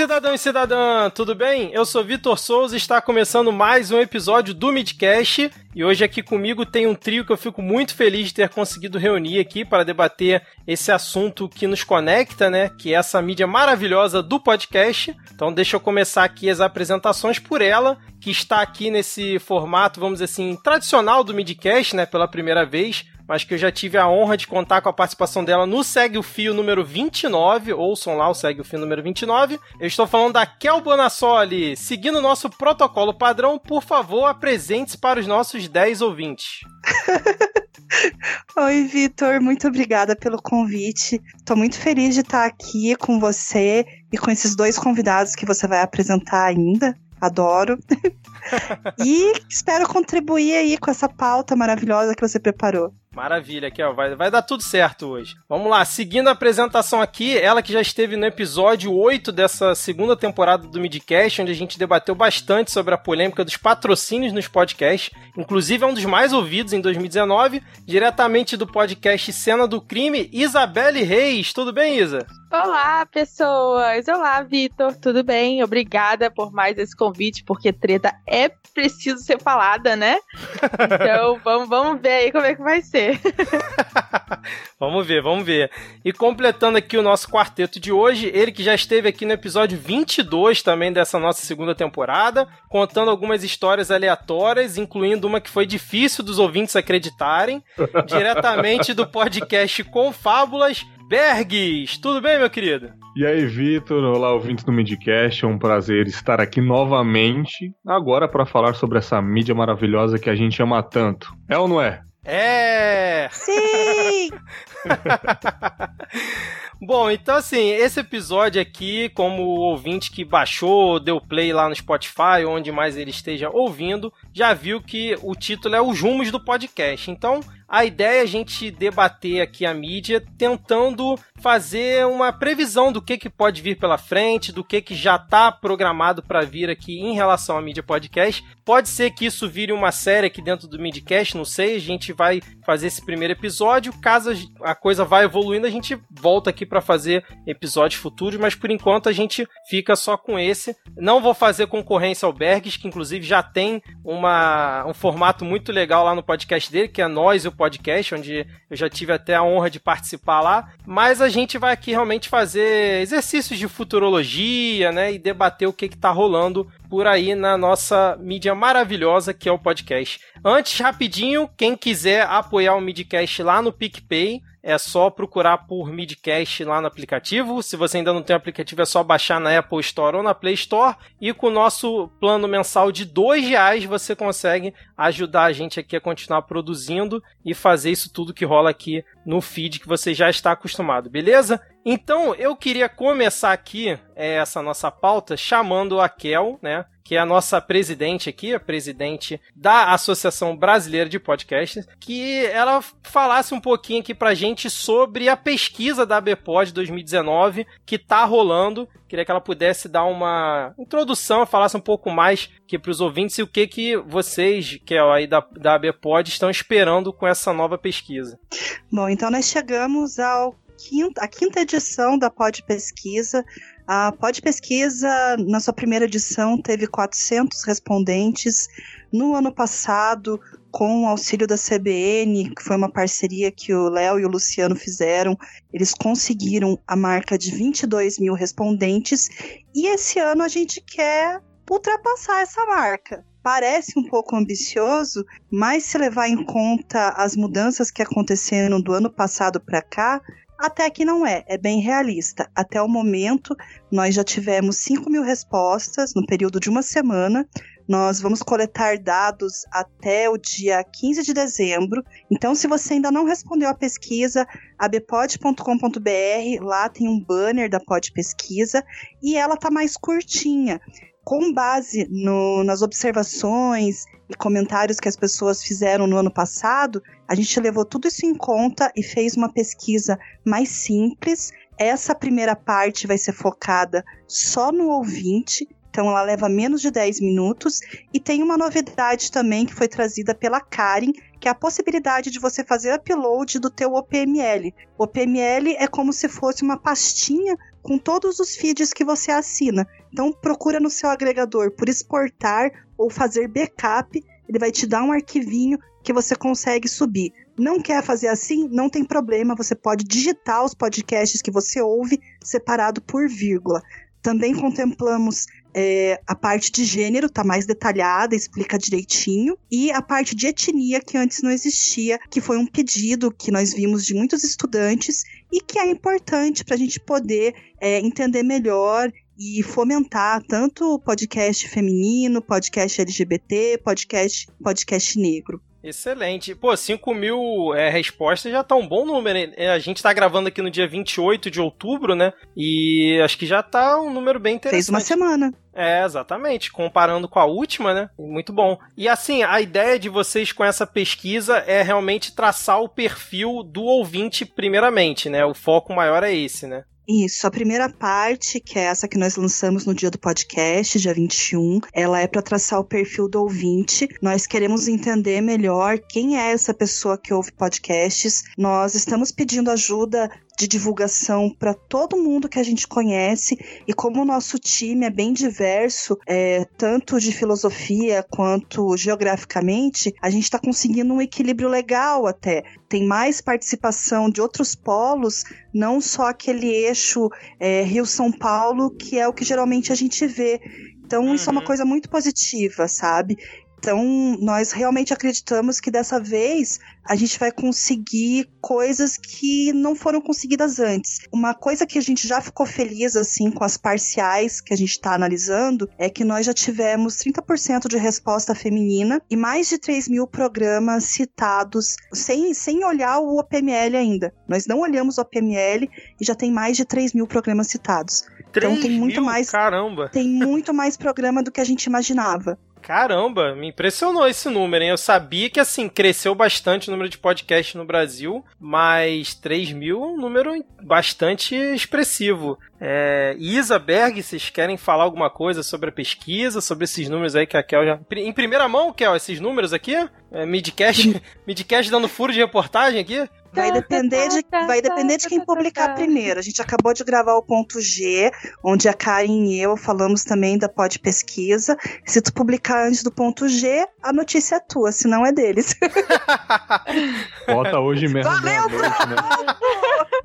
cidadão e cidadã, tudo bem? Eu sou Vitor Souza e está começando mais um episódio do Midcast. E hoje aqui comigo tem um trio que eu fico muito feliz de ter conseguido reunir aqui para debater esse assunto que nos conecta, né? Que é essa mídia maravilhosa do podcast. Então deixa eu começar aqui as apresentações por ela, que está aqui nesse formato, vamos dizer assim, tradicional do Midcast, né? Pela primeira vez mas que eu já tive a honra de contar com a participação dela no Segue o Fio número 29. Ouçam lá o Segue o Fio número 29. Eu estou falando da Kel Bonassoli. Seguindo o nosso protocolo padrão, por favor, apresente-se para os nossos 10 ouvintes. Oi, Vitor, muito obrigada pelo convite. Estou muito feliz de estar aqui com você e com esses dois convidados que você vai apresentar ainda adoro. e espero contribuir aí com essa pauta maravilhosa que você preparou. Maravilha, Kel, vai, vai dar tudo certo hoje. Vamos lá, seguindo a apresentação aqui, ela que já esteve no episódio 8 dessa segunda temporada do Midcast, onde a gente debateu bastante sobre a polêmica dos patrocínios nos podcasts. Inclusive é um dos mais ouvidos em 2019, diretamente do podcast Cena do Crime, Isabelle Reis. Tudo bem, Isa? Olá, pessoas! Olá, Vitor, tudo bem? Obrigada por mais esse convite, porque treta é preciso ser falada, né? Então vamos, vamos ver aí como é que vai ser. vamos ver, vamos ver. E completando aqui o nosso quarteto de hoje, ele que já esteve aqui no episódio 22 também dessa nossa segunda temporada, contando algumas histórias aleatórias, incluindo uma que foi difícil dos ouvintes acreditarem, diretamente do podcast Confábulas Bergs. Tudo bem, meu querido? E aí, Vitor? Olá, ouvintes do Midcast. É um prazer estar aqui novamente, agora para falar sobre essa mídia maravilhosa que a gente ama tanto. É ou não é? É! Sim! Bom, então assim, esse episódio aqui, como o ouvinte que baixou, deu play lá no Spotify, onde mais ele esteja ouvindo, já viu que o título é Os Rumos do Podcast. Então, a ideia é a gente debater aqui a mídia, tentando fazer uma previsão do que, que pode vir pela frente, do que, que já está programado para vir aqui em relação à mídia podcast. Pode ser que isso vire uma série aqui dentro do Midcast, não sei. A gente vai fazer esse primeiro episódio. Caso a coisa vá evoluindo, a gente volta aqui para fazer episódios futuros, mas por enquanto a gente fica só com esse. Não vou fazer concorrência ao Bergs, que inclusive já tem uma, um formato muito legal lá no podcast dele, que é Nós e o podcast, onde eu já tive até a honra de participar lá. Mas a gente vai aqui realmente fazer exercícios de futurologia, né? E debater o que, que tá rolando por aí na nossa mídia maravilhosa que é o podcast. Antes, rapidinho, quem quiser apoiar o Midcast lá no PicPay, é só procurar por Midcast lá no aplicativo. Se você ainda não tem o aplicativo, é só baixar na Apple Store ou na Play Store. E com o nosso plano mensal de R$ reais você consegue ajudar a gente aqui a continuar produzindo e fazer isso tudo que rola aqui no feed que você já está acostumado, beleza? Então eu queria começar aqui é, essa nossa pauta chamando a Kel, né? que é a nossa presidente aqui, a presidente da Associação Brasileira de Podcasts, que ela falasse um pouquinho aqui pra gente sobre a pesquisa da ABPOD 2019 que tá rolando. Queria que ela pudesse dar uma introdução, falasse um pouco mais aqui para os ouvintes e o que que vocês, que é aí da, da ABPOD, estão esperando com essa nova pesquisa. Bom, então nós chegamos ao quinta, a quinta edição da Pod Pesquisa, a Pod Pesquisa, na sua primeira edição, teve 400 respondentes. No ano passado, com o auxílio da CBN, que foi uma parceria que o Léo e o Luciano fizeram, eles conseguiram a marca de 22 mil respondentes. E esse ano a gente quer ultrapassar essa marca. Parece um pouco ambicioso, mas se levar em conta as mudanças que aconteceram do ano passado para cá, até que não é, é bem realista. Até o momento, nós já tivemos 5 mil respostas no período de uma semana. Nós vamos coletar dados até o dia 15 de dezembro. Então, se você ainda não respondeu à pesquisa, abpod.com.br, lá tem um banner da Pod Pesquisa e ela tá mais curtinha com base no, nas observações e comentários que as pessoas fizeram no ano passado, a gente levou tudo isso em conta e fez uma pesquisa mais simples. Essa primeira parte vai ser focada só no ouvinte, Então ela leva menos de 10 minutos e tem uma novidade também que foi trazida pela Karen, que é a possibilidade de você fazer upload do teu OPML. O OPML é como se fosse uma pastinha com todos os feeds que você assina. Então procura no seu agregador por exportar ou fazer backup, ele vai te dar um arquivinho que você consegue subir. Não quer fazer assim? Não tem problema, você pode digitar os podcasts que você ouve separado por vírgula. Também contemplamos é, a parte de gênero, tá mais detalhada, explica direitinho, e a parte de etnia, que antes não existia, que foi um pedido que nós vimos de muitos estudantes e que é importante para a gente poder é, entender melhor e fomentar tanto o podcast feminino, podcast LGBT, podcast, podcast negro. Excelente. Pô, 5 mil é, respostas já tá um bom número. A gente tá gravando aqui no dia 28 de outubro, né? E acho que já tá um número bem interessante. Fez uma semana. É, exatamente. Comparando com a última, né? Muito bom. E assim, a ideia de vocês com essa pesquisa é realmente traçar o perfil do ouvinte, primeiramente, né? O foco maior é esse, né? Isso, a primeira parte, que é essa que nós lançamos no dia do podcast, dia 21, ela é para traçar o perfil do ouvinte. Nós queremos entender melhor quem é essa pessoa que ouve podcasts. Nós estamos pedindo ajuda de divulgação para todo mundo que a gente conhece e como o nosso time é bem diverso, é, tanto de filosofia quanto geograficamente, a gente está conseguindo um equilíbrio legal até. Tem mais participação de outros polos, não só aquele eixo é, Rio-São Paulo, que é o que geralmente a gente vê. Então, uhum. isso é uma uhum. coisa muito positiva, sabe? Então, nós realmente acreditamos que dessa vez a gente vai conseguir coisas que não foram conseguidas antes. Uma coisa que a gente já ficou feliz, assim, com as parciais que a gente está analisando, é que nós já tivemos 30% de resposta feminina e mais de 3 mil programas citados, sem, sem olhar o OPML ainda. Nós não olhamos o OPML e já tem mais de 3 mil programas citados. então tem muito mil? mais. Caramba! Tem muito mais programa do que a gente imaginava. Caramba, me impressionou esse número, hein? Eu sabia que, assim, cresceu bastante o número de podcasts no Brasil, mas 3 mil é um número bastante expressivo. É, Isa Berg, vocês querem falar alguma coisa sobre a pesquisa, sobre esses números aí que a Kel já. Em primeira mão, Kel, esses números aqui? É, midcast, midcast dando furo de reportagem aqui? Vai depender, de, vai depender de quem publicar primeiro. A gente acabou de gravar o ponto G, onde a Karen e eu falamos também da pod pesquisa. Se tu publicar antes do ponto G, a notícia é tua, se não é deles. Bota hoje mesmo. Valeu, noite, né?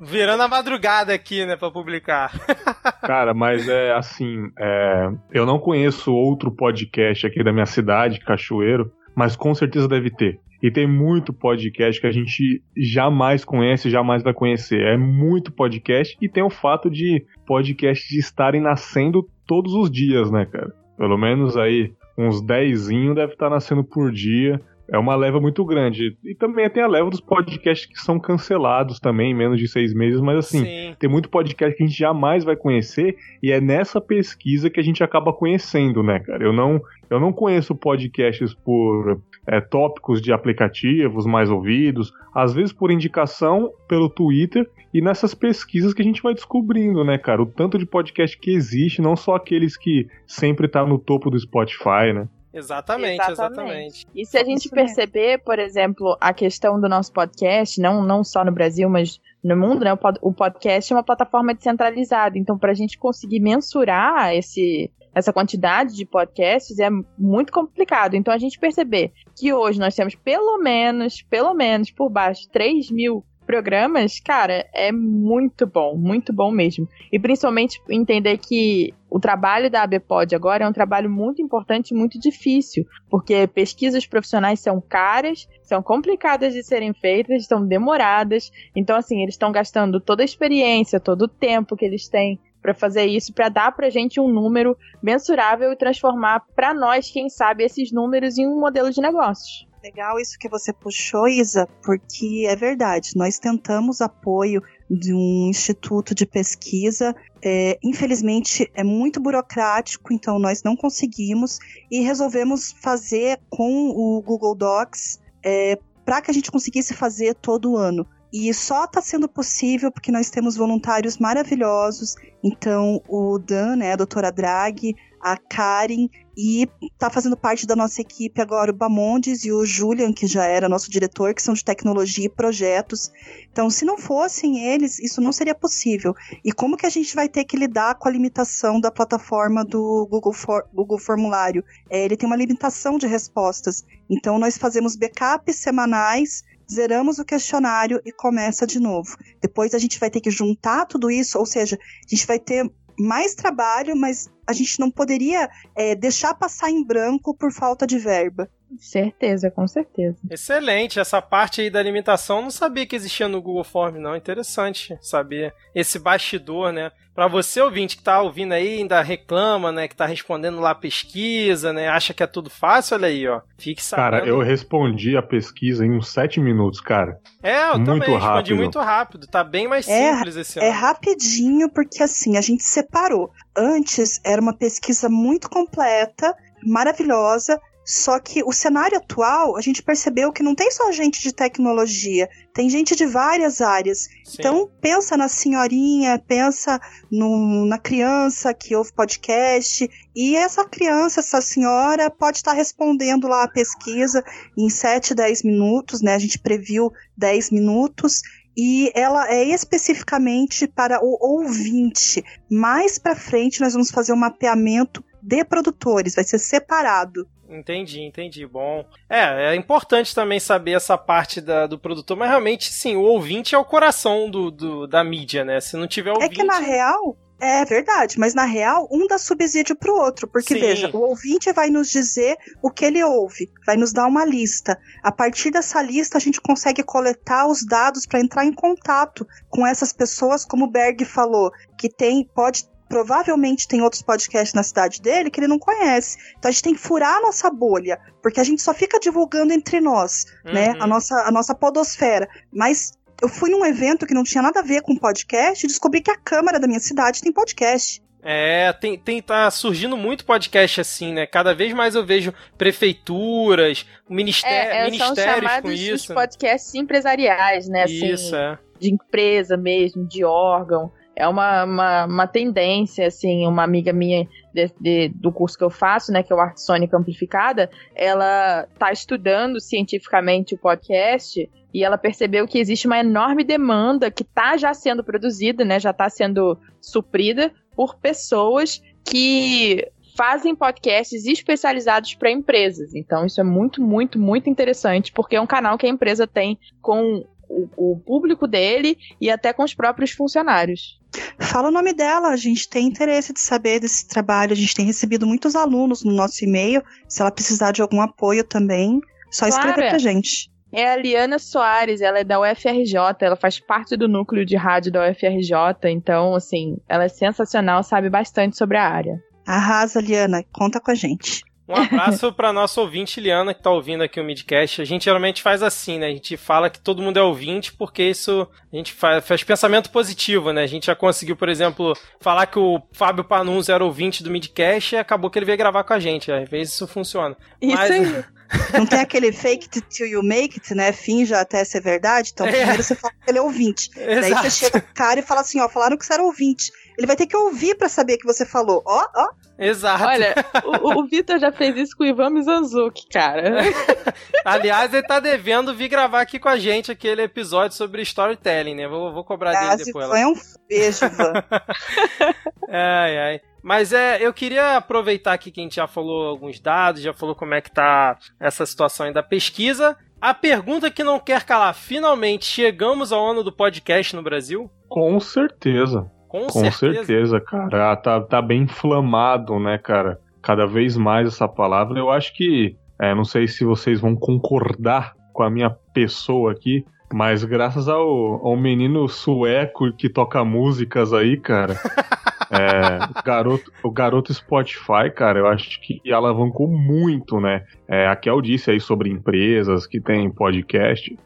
Virando a madrugada aqui, né, pra publicar. Cara, mas é assim, é, eu não conheço outro podcast aqui da minha cidade, Cachoeiro, mas com certeza deve ter. E tem muito podcast que a gente jamais conhece, jamais vai conhecer. É muito podcast e tem o fato de podcasts estarem nascendo todos os dias, né, cara? Pelo menos aí uns 10 deve estar nascendo por dia é uma leva muito grande. E também tem a leva dos podcasts que são cancelados também, menos de seis meses, mas assim, Sim. tem muito podcast que a gente jamais vai conhecer, e é nessa pesquisa que a gente acaba conhecendo, né, cara? Eu não, eu não conheço podcasts por é, tópicos de aplicativos mais ouvidos, às vezes por indicação pelo Twitter, e nessas pesquisas que a gente vai descobrindo, né, cara? O tanto de podcast que existe, não só aqueles que sempre tá no topo do Spotify, né? Exatamente, exatamente, exatamente. E se a gente perceber, por exemplo, a questão do nosso podcast, não, não só no Brasil, mas no mundo, né? O podcast é uma plataforma descentralizada. Então, para a gente conseguir mensurar esse, essa quantidade de podcasts é muito complicado. Então, a gente perceber que hoje nós temos pelo menos, pelo menos por baixo, 3 mil programas, cara, é muito bom, muito bom mesmo. E principalmente entender que o trabalho da ABPOD agora é um trabalho muito importante e muito difícil, porque pesquisas profissionais são caras, são complicadas de serem feitas, estão demoradas. Então, assim, eles estão gastando toda a experiência, todo o tempo que eles têm para fazer isso, para dar para gente um número mensurável e transformar para nós, quem sabe, esses números em um modelo de negócios. Legal isso que você puxou, Isa, porque é verdade. Nós tentamos apoio de um instituto de pesquisa. É, infelizmente é muito burocrático, então nós não conseguimos e resolvemos fazer com o Google Docs é, para que a gente conseguisse fazer todo ano. E só está sendo possível porque nós temos voluntários maravilhosos. Então, o Dan, né, a doutora Draghi, a Karen e tá fazendo parte da nossa equipe agora o Bamondes e o Julian, que já era nosso diretor, que são de tecnologia e projetos. Então, se não fossem eles, isso não seria possível. E como que a gente vai ter que lidar com a limitação da plataforma do Google, For Google Formulário? É, ele tem uma limitação de respostas. Então, nós fazemos backups semanais zeramos o questionário e começa de novo. Depois a gente vai ter que juntar tudo isso, ou seja, a gente vai ter mais trabalho, mas a gente não poderia é, deixar passar em branco por falta de verba. Certeza, com certeza. Excelente, essa parte aí da limitação não sabia que existia no Google Form, não. Interessante saber esse bastidor, né? Para você ouvinte que tá ouvindo aí, ainda reclama, né? Que tá respondendo lá a pesquisa, né? Acha que é tudo fácil, olha aí, ó. Fique sabendo. Cara, eu respondi a pesquisa em uns 7 minutos, cara. É, eu muito também respondi rápido. muito rápido. Tá bem mais É, simples esse É ano. rapidinho, porque assim, a gente separou. Antes era uma pesquisa muito completa, maravilhosa, só que o cenário atual, a gente percebeu que não tem só gente de tecnologia, tem gente de várias áreas. Sim. Então, pensa na senhorinha, pensa no- na criança que ouve podcast, e essa criança, essa senhora, pode estar respondendo lá a pesquisa em 7, 10 minutos, né? A gente previu 10 minutos, e ela é especificamente para o ouvinte. Mais para frente, nós vamos fazer um mapeamento de produtores, vai ser separado. Entendi, entendi. Bom. É, é importante também saber essa parte da- do produtor, mas realmente, sim, o ouvinte é o coração do, do- da mídia, né? Se não tiver É ouvinte. que na real. É verdade, mas na real, um dá subsídio pro outro. Porque, Sim. veja, o ouvinte vai nos dizer o que ele ouve, vai nos dar uma lista. A partir dessa lista, a gente consegue coletar os dados para entrar em contato com essas pessoas, como o Berg falou, que tem, pode. Provavelmente tem outros podcasts na cidade dele que ele não conhece. Então a gente tem que furar a nossa bolha, porque a gente só fica divulgando entre nós, né? Uhum. A nossa, a nossa podosfera. Mas eu fui num evento que não tinha nada a ver com podcast e descobri que a Câmara da minha cidade tem podcast. É, tem, tem, tá surgindo muito podcast assim, né? Cada vez mais eu vejo prefeituras, ministé É, é, são ministérios com chamados os isso. podcasts empresariais, né? Assim, Isso, é. de empresa mesmo, de órgão. É uma, uma, uma tendência, assim, uma amiga minha de- de- do curso que eu faço, né, que é o Arte Sônica Amplificada, ela tá estudando cientificamente o podcast e ela percebeu que existe uma enorme demanda que tá já sendo produzida, né, já tá sendo suprida por pessoas que fazem podcasts especializados para empresas. Então isso é muito, muito, muito interessante, porque é um canal que a empresa tem com o, o público dele e até com os próprios funcionários. Fala o nome dela, a gente tem interesse de saber desse trabalho, a gente tem recebido muitos alunos no nosso e-mail. Se ela precisar de algum apoio também, só escrever Clara. pra gente. É a Liana Soares, ela é da UFRJ, ela faz parte do núcleo de rádio da UFRJ, então, assim, ela é sensacional, sabe bastante sobre a área. Arrasa, Liana, conta com a gente. Um abraço pra nossa ouvinte Liana que tá ouvindo aqui o Midcast. A gente geralmente faz assim, né? A gente fala que todo mundo é ouvinte porque isso a gente faz, faz pensamento positivo, né? A gente já conseguiu, por exemplo, falar que o Fábio Panunzi era ouvinte do Midcast e acabou que ele veio gravar com a gente. Às vezes isso funciona. Isso Mas- aí. Não tem aquele fake it till you make it, né? Finja até ser verdade. Então, É. primeiro você fala que ele é ouvinte. Daí você Exato. chega pro cara e fala assim, ó, falaram que você era ouvinte. Ele vai ter que ouvir pra saber que você falou. Ó, ó. Exato. Olha, o, o Vitor já fez isso com o Ivan Mizanzuki, cara. Aliás, ele tá devendo vir gravar aqui com a gente aquele episódio sobre storytelling, né? Vou, vou cobrar dele depois. foi um beijo, Ivan. Ai, ai. Mas é, eu queria aproveitar aqui que a gente já falou alguns dados, já falou como é que tá essa situação aí da pesquisa. A pergunta que não quer calar, finalmente chegamos ao ano do podcast no Brasil? Com certeza. Com, Com certeza, cara. Ah, tá, tá bem inflamado, né, cara? Cada vez mais essa palavra. Eu acho que. é, não sei se vocês vão concordar com a minha pessoa aqui, mas graças ao, ao menino sueco que toca músicas aí, cara. é, o garoto, o garoto Spotify, cara, eu acho que alavancou muito, né? É, a Kel disse aí sobre empresas que tem podcast.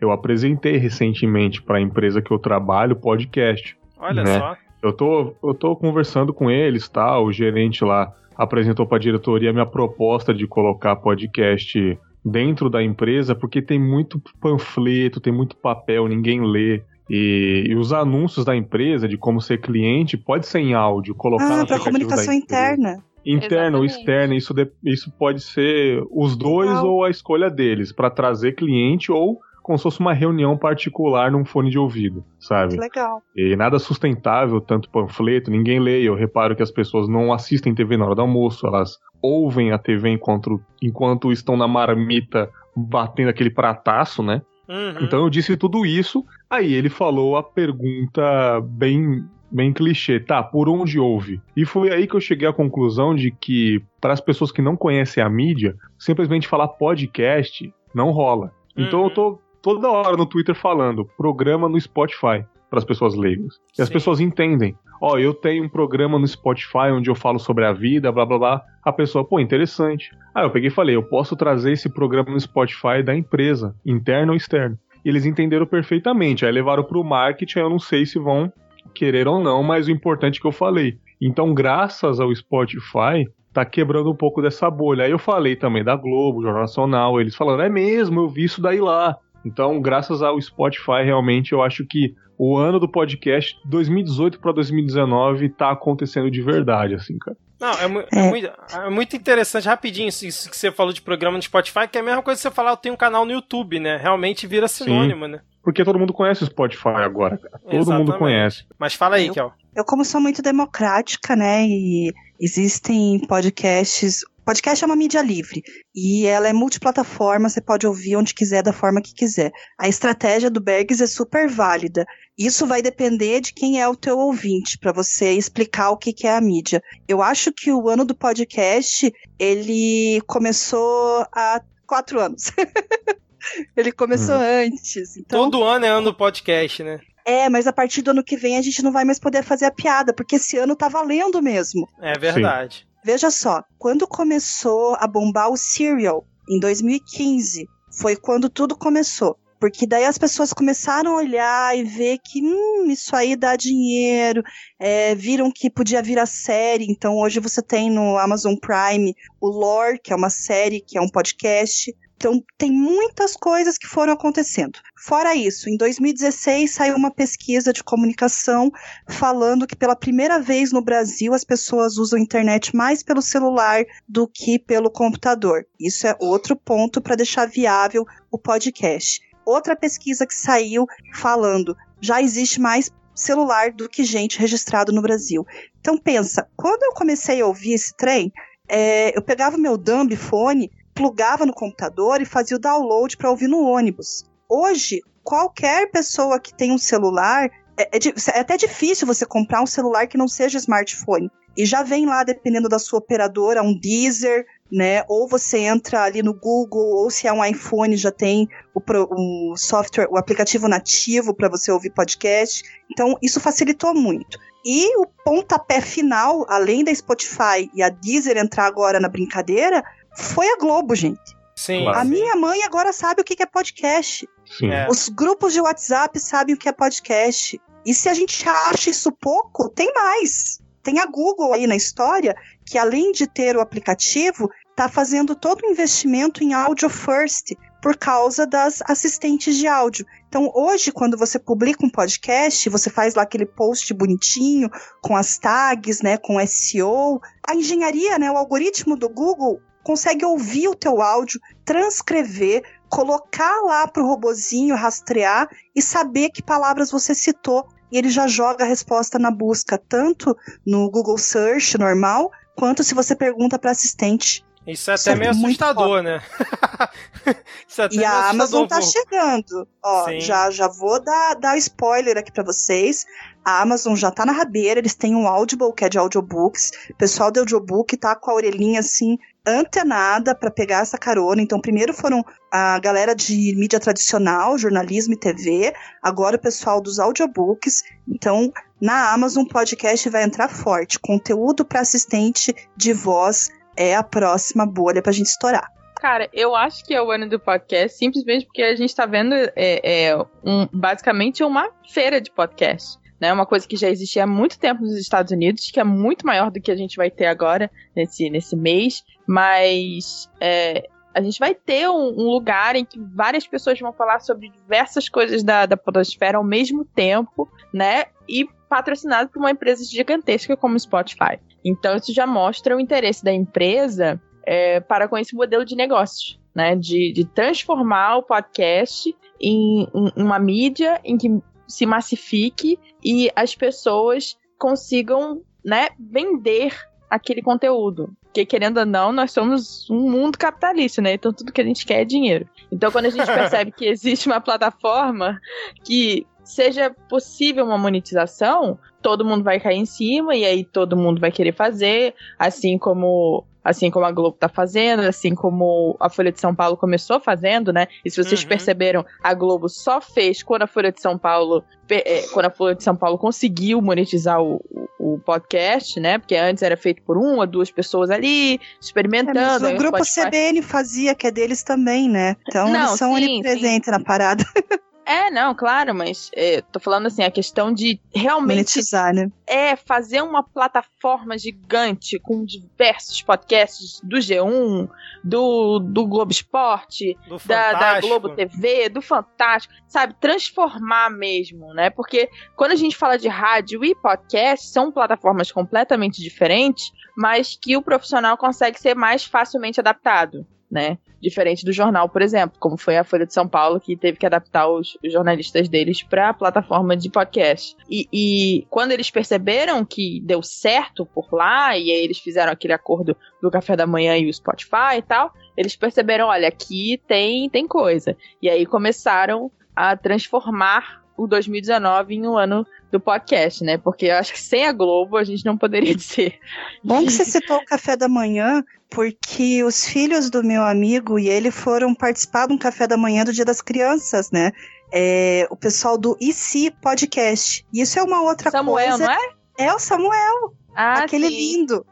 Eu apresentei recentemente para a empresa que eu trabalho podcast. Olha né? só. Eu tô, eu tô conversando com eles, tá? O gerente lá apresentou para a diretoria a minha proposta de colocar podcast dentro da empresa, porque tem muito panfleto, tem muito papel, ninguém lê. E, e os anúncios da empresa de como ser cliente pode ser em áudio, colocar Ah, pra aplicativo comunicação interna. interno ou externo, isso, de, isso pode ser os dois Não. ou a escolha deles, para trazer cliente ou como se fosse uma reunião particular num fone de ouvido, sabe? Legal. E nada sustentável, tanto panfleto, ninguém lê. Eu reparo que as pessoas não assistem TV na hora do almoço, elas ouvem a TV enquanto, enquanto estão na marmita batendo aquele prataço, né? Uhum. Então eu disse tudo isso, aí ele falou a pergunta bem bem clichê, tá, por onde ouve? E foi aí que eu cheguei à conclusão de que, para as pessoas que não conhecem a mídia, simplesmente falar podcast não rola. Então uhum. eu tô toda hora no Twitter falando programa no Spotify para as pessoas leigas. E Sim. as pessoas entendem. Ó, oh, eu tenho um programa no Spotify onde eu falo sobre a vida, blá blá blá. A pessoa, pô, interessante. Ah, eu peguei e falei, eu posso trazer esse programa no Spotify da empresa, interno ou externo. E eles entenderam perfeitamente. Aí levaram pro marketing, eu não sei se vão querer ou não, mas o importante é que eu falei. Então, graças ao Spotify, tá quebrando um pouco dessa bolha. Aí eu falei também da Globo, Jornal Nacional, eles falaram, é mesmo, eu vi isso daí lá. Então, graças ao Spotify, realmente, eu acho que o ano do podcast, 2018 para 2019, tá acontecendo de verdade, assim, cara. Não, é, é. é, muito, é, muito, interessante, rapidinho, isso, que você falou de programa no Spotify, que é a mesma coisa que você falar, eu tenho um canal no YouTube, né? Realmente vira sinônimo, Sim. né? Porque todo mundo conhece o Spotify agora, cara. Todo Exatamente. mundo conhece. Mas fala aí, Kel. Eu, como sou muito democrática, né? E existem podcasts Podcast é uma mídia livre e ela é multiplataforma, você pode ouvir onde quiser, da forma que quiser. A estratégia do Bergs é super válida. Isso vai depender de quem é o teu ouvinte, para você explicar o que, que é a mídia. Eu acho que o ano do podcast, ele começou há quatro anos. ele começou hum. antes. Então... Todo ano é ano do podcast, né? É, mas a partir do ano que vem a gente não vai mais poder fazer a piada, porque esse ano tá valendo mesmo. É verdade. Sim. Veja só, quando começou a bombar o Serial, em 2015, foi quando tudo começou. Porque daí as pessoas começaram a olhar e ver que hum, isso aí dá dinheiro, é, viram que podia vir a série. Então hoje você tem no Amazon Prime o Lore, que é uma série, que é um podcast. Então, tem muitas coisas que foram acontecendo. Fora isso, em 2016 saiu uma pesquisa de comunicação falando que pela primeira vez no Brasil as pessoas usam a internet mais pelo celular do que pelo computador. Isso é outro ponto para deixar viável o podcast. Outra pesquisa que saiu falando já existe mais celular do que gente registrado no Brasil. Então pensa, quando eu comecei a ouvir esse trem, é, eu pegava meu dumb fone plugava no computador e fazia o download para ouvir no ônibus. Hoje, qualquer pessoa que tem um celular, é, é, é, até difícil você comprar um celular que não seja smartphone. E já vem lá, dependendo da sua operadora, um Deezer, né? Ou você entra ali no Google, ou se é um iPhone, já tem o, o software, o aplicativo nativo para você ouvir podcast. Então, isso facilitou muito. E o pontapé final, além da Spotify e a Deezer entrar agora na brincadeira, foi a Globo, gente. Sim. A minha mãe agora sabe o que é podcast. Sim. É. Os grupos de WhatsApp sabem o que é podcast. E se a gente acha isso pouco, tem mais. Tem a Google aí na história, que além de ter o aplicativo, está fazendo todo o investimento em Audio First, por causa das assistentes de áudio. Então, hoje, quando você publica um podcast, você faz lá aquele post bonitinho, com as tags, né, com SEO. A engenharia, né, o algoritmo do Google consegue ouvir o teu áudio, transcrever, colocar lá para o robozinho rastrear e saber que palavras você citou. E ele já joga a resposta na busca, tanto no Google Search normal, quanto se você pergunta para assistente. Isso é até Isso meio é assustador, né? Isso é até e a Amazon tá chegando. Ó, já, já vou dar, dar spoiler aqui para vocês. A Amazon já tá na rabeira, eles têm um Audible, que é de audiobooks. O pessoal do audiobook tá com a orelhinha assim, antenada para pegar essa carona. Então, primeiro foram a galera de mídia tradicional, jornalismo e TV, agora o pessoal dos audiobooks. Então, na Amazon podcast vai entrar forte. Conteúdo para assistente de voz é a próxima bolha pra gente estourar. Cara, eu acho que é o ano do podcast simplesmente porque a gente tá vendo é, é um, basicamente uma feira de podcast né? Uma coisa que já existia há muito tempo nos Estados Unidos, que é muito maior do que a gente vai ter agora nesse, nesse mês, mas é, a gente vai ter um, um, lugar em que várias pessoas vão falar sobre diversas coisas da, da podosfera ao mesmo tempo, né? E patrocinado por uma empresa gigantesca como o Spotify. Então isso já mostra o interesse da empresa é, para com esse modelo de negócios, né? De, de transformar o podcast em, em uma mídia em que se massifique e as pessoas consigam, né, vender aquele conteúdo. Porque, querendo ou não, nós somos um mundo capitalista, né? Então tudo que a gente quer é dinheiro. Então, quando a gente percebe que existe uma plataforma que seja possível uma monetização, todo mundo vai cair em cima e aí todo mundo vai querer fazer, assim como assim como a Globo tá fazendo, assim como a Folha de São Paulo começou fazendo, né? E se vocês uhum. perceberam, a Globo só fez quando a Folha de São Paulo, é, quando a Folha de São Paulo conseguiu monetizar o, o, podcast, né? Porque antes era feito por uma, duas pessoas ali, experimentando. É, mas o grupo Spotify... CBN fazia, que é deles também, né? Então Não, eles são sim, onipresentes sim. na parada. É, não, claro, mas é, tô falando assim, a questão de realmente Monetizar, né? é fazer uma plataforma gigante com diversos podcasts do G1, do, do Globo Esporte, do da, da, Globo TV, do Fantástico, sabe? Transformar mesmo, né? Porque quando a gente fala de rádio e podcast, são plataformas completamente diferentes, mas que o profissional consegue ser mais facilmente adaptado né? Diferente do jornal, por exemplo, como foi a Folha de São Paulo, que teve que adaptar os, jornalistas deles para a plataforma de podcast. E, e, quando eles perceberam que deu certo por lá, e aí eles fizeram aquele acordo do café da manhã e o Spotify e tal, eles perceberam: olha, aqui tem, tem coisa. E aí começaram a transformar o 2019 em um ano do podcast, né? Porque eu acho que sem a Globo a gente não poderia dizer. Bom que você citou o café da manhã, porque os filhos do meu amigo e ele foram participar de um café da manhã do Dia das Crianças, né? É, o pessoal do IC Podcast. Isso é uma outra Samuel, coisa. Samuel, não é? É o Samuel. Ah, aquele sim. lindo.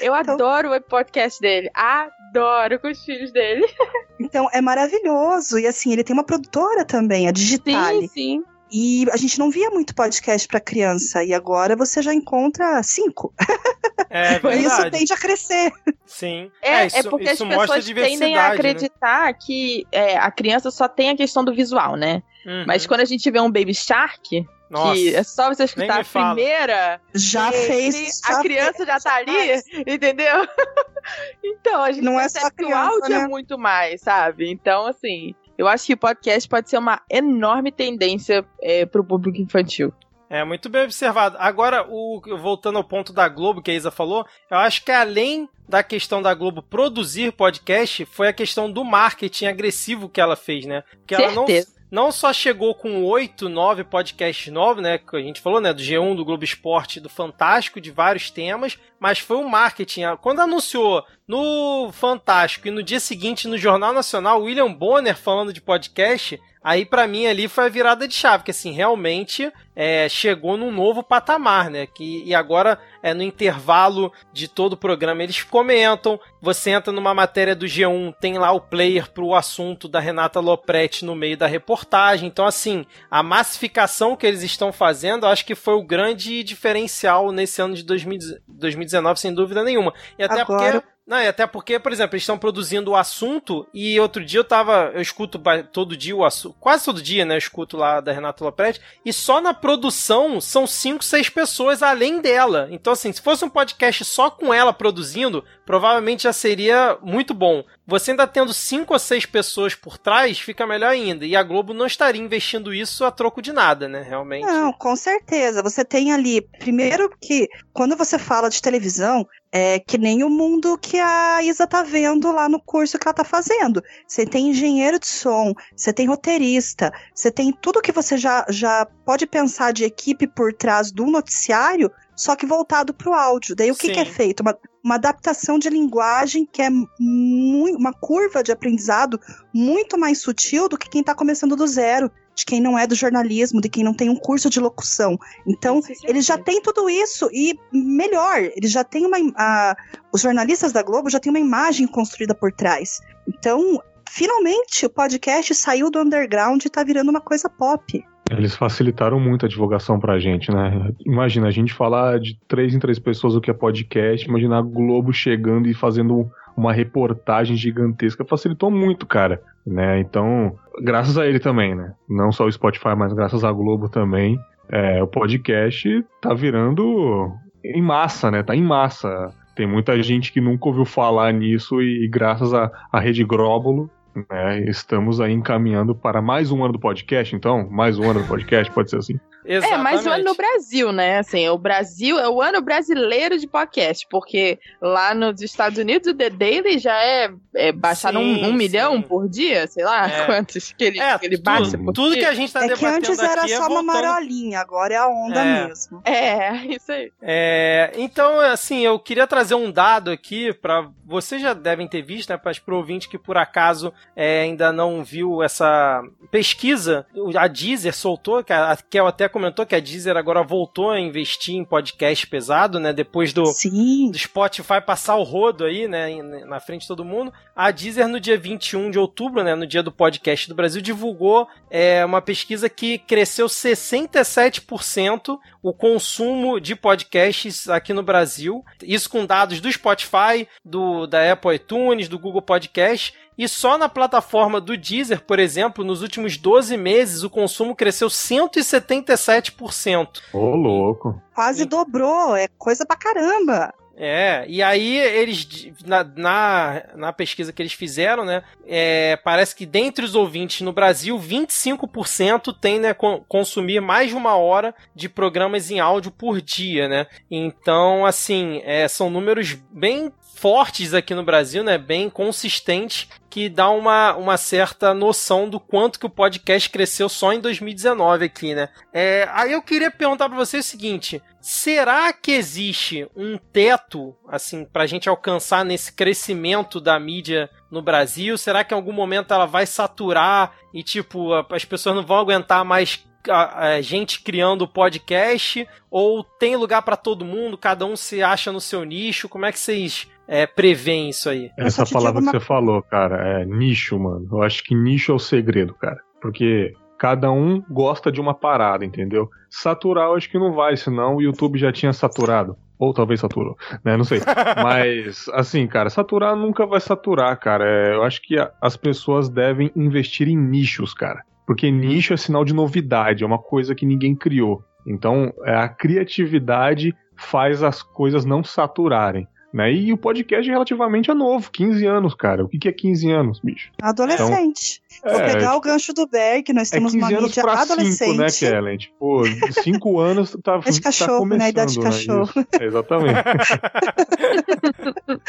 Eu então, adoro o podcast dele. Adoro com os filhos dele. Então, é maravilhoso. E assim, ele tem uma produtora também, a Digital. Sim, sim. E a gente não via muito podcast para criança. E agora você já encontra cinco. É verdade. isso tende a crescer. Sim. É, é, isso, é porque as pessoas tendem a né? acreditar né? que é, a criança só tem a questão do visual, né? Uhum. Mas quando a gente vê um Baby Shark, nossa, que é só você escutar a primeira. Já fez. A criança já tá ali, entendeu? então, a gente não é só criança, o áudio né? é muito mais, sabe? Então, assim, eu acho que o podcast pode ser uma enorme tendência é, pro público infantil. É, muito bem observado. Agora, o, voltando ao ponto da Globo que a Isa falou, eu acho que além da questão da Globo produzir podcast, foi a questão do marketing agressivo que ela fez, né? Porque Certeza. ela não, não só chegou com oito, nove podcasts novos, né? Que a gente falou, né? Do G1, do Globo Esporte, do Fantástico, de vários temas, mas foi o marketing. Quando anunciou no Fantástico e no dia seguinte no Jornal Nacional, William Bonner falando de podcast, aí para mim ali foi a virada de chave, que assim, realmente é, chegou num novo patamar, né? Que, e agora, é, no intervalo de todo o programa, eles comentam. Você entra numa matéria do G1, tem lá o player pro assunto da Renata Lopretti no meio da reportagem. Então, assim, a massificação que eles estão fazendo, acho que foi o grande diferencial nesse ano de 2019, sem dúvida nenhuma. E até agora... porque não, e até porque, por exemplo, eles estão produzindo o assunto e outro dia eu tava. Eu escuto todo dia o assunto. Quase todo dia, né? Eu escuto lá da Renata Lopretti. E só na produção são 5, 6 pessoas além dela. Então, assim, se fosse um podcast só com ela produzindo, provavelmente já seria muito bom. Você ainda tendo 5 ou 6 pessoas por trás, fica melhor ainda. E a Globo não estaria investindo isso a troco de nada, né? Realmente. Não, com certeza. Você tem ali. Primeiro que quando você fala de televisão, é que nem o mundo que a Isa tá vendo lá no curso que ela tá fazendo. Você tem engenheiro de som, você tem roteirista, você tem tudo que você já, já pode pensar de equipe por trás do noticiário, só que voltado para o áudio. Daí o que, que, é feito? Uma, uma adaptação de linguagem que é muito, uma curva de aprendizado muito mais sutil do que quem está começando do zero de quem não é do jornalismo, de quem não tem um curso de locução. Então, eles já têm tudo isso e melhor, eles já têm uma. A, os jornalistas da Globo já têm uma imagem construída por trás. Então, finalmente o podcast saiu do underground e está virando uma coisa pop. Eles facilitaram muito a divulgação pra gente, né? Imagina, a gente falar de três em três pessoas o que é podcast, imagina a Globo chegando e fazendo uma reportagem gigantesca, facilitou muito, cara, né? Então, graças a ele também, né? Não só o Spotify, mas graças à Globo também, é, o podcast tá virando em massa, né? Tá em massa. Tem muita gente que nunca ouviu falar nisso e graças à Rede Gróbulo né, estamos aí encaminhando para mais um ano do podcast, então? Mais um ano do podcast, pode ser assim? Exatamente. É, mais um ano no Brasil, né? Assim, o Brasil é o ano brasileiro de podcast, porque lá nos Estados Unidos o The Daily já é, é baixado sim, um, um milhão por dia, sei lá é. quantos que ele, é, que ele baixa tudo, por Tudo dia. que a gente tá é debatendo que antes era é só uma marolinha, agora é a onda é. mesmo. É, isso aí. É, então, assim, eu queria trazer um dado aqui para vocês já devem ter visto, né, para os ouvintes que por acaso é, ainda não viu essa pesquisa, a Deezer soltou, que a Kel até comentou que a Deezer agora voltou a investir em podcast pesado, né? Depois do, do Spotify passar o rodo aí, né? Na frente de todo mundo. A Deezer, no dia 21 de outubro, né? No dia do podcast do Brasil, divulgou é, uma pesquisa que cresceu 67% o consumo de podcasts aqui no Brasil. Isso com dados do Spotify, do, da Apple iTunes, do Google Podcast e só na plataforma do Deezer, por exemplo, nos últimos 12 meses, o consumo cresceu 177%. Ô, louco. Quase e... dobrou, é coisa pra caramba. É, e aí eles, na, na, na, pesquisa que eles fizeram, né, é, parece que dentre os ouvintes no Brasil, 25% tem, né, consumir mais de uma hora de programas em áudio por dia, né. Então, assim, é, são números bem fortes aqui no Brasil, né, bem consistentes, que dá uma, uma certa noção do quanto que o podcast cresceu só em 2019 aqui, né. É, aí eu queria perguntar para você o seguinte, será que existe um teto, assim, pra gente alcançar nesse crescimento da mídia no Brasil? Será que em algum momento ela vai saturar e, tipo, as pessoas não vão aguentar mais a, a gente criando podcast? Ou tem lugar para todo mundo, cada um se acha no seu nicho? Como é que vocês é, prevêem isso aí? Essa palavra que você falou, cara, é nicho, mano. Eu acho que nicho é o segredo, cara. Porque cada um gosta de uma parada, entendeu? Saturar eu acho que não vai, senão o YouTube já tinha saturado. Ou talvez saturou, né? Não sei. Mas, assim, cara, saturar nunca vai saturar, cara. É, eu acho que a, as pessoas devem investir em nichos, cara. Porque nicho é sinal de novidade, é uma coisa que ninguém criou. Então, é, a criatividade faz as coisas não saturarem. Né? E o podcast relativamente é novo, 15 anos, cara. O que, que é 15 anos, bicho? Adolescente. Então, Vou é, pegar o gancho do Berg, nós é temos é uma mídia adolescente. 5, né, Kellen? Tipo, 5 anos tá, é de cachorro, tá começando, né? Idade de cachorro. Né? exatamente.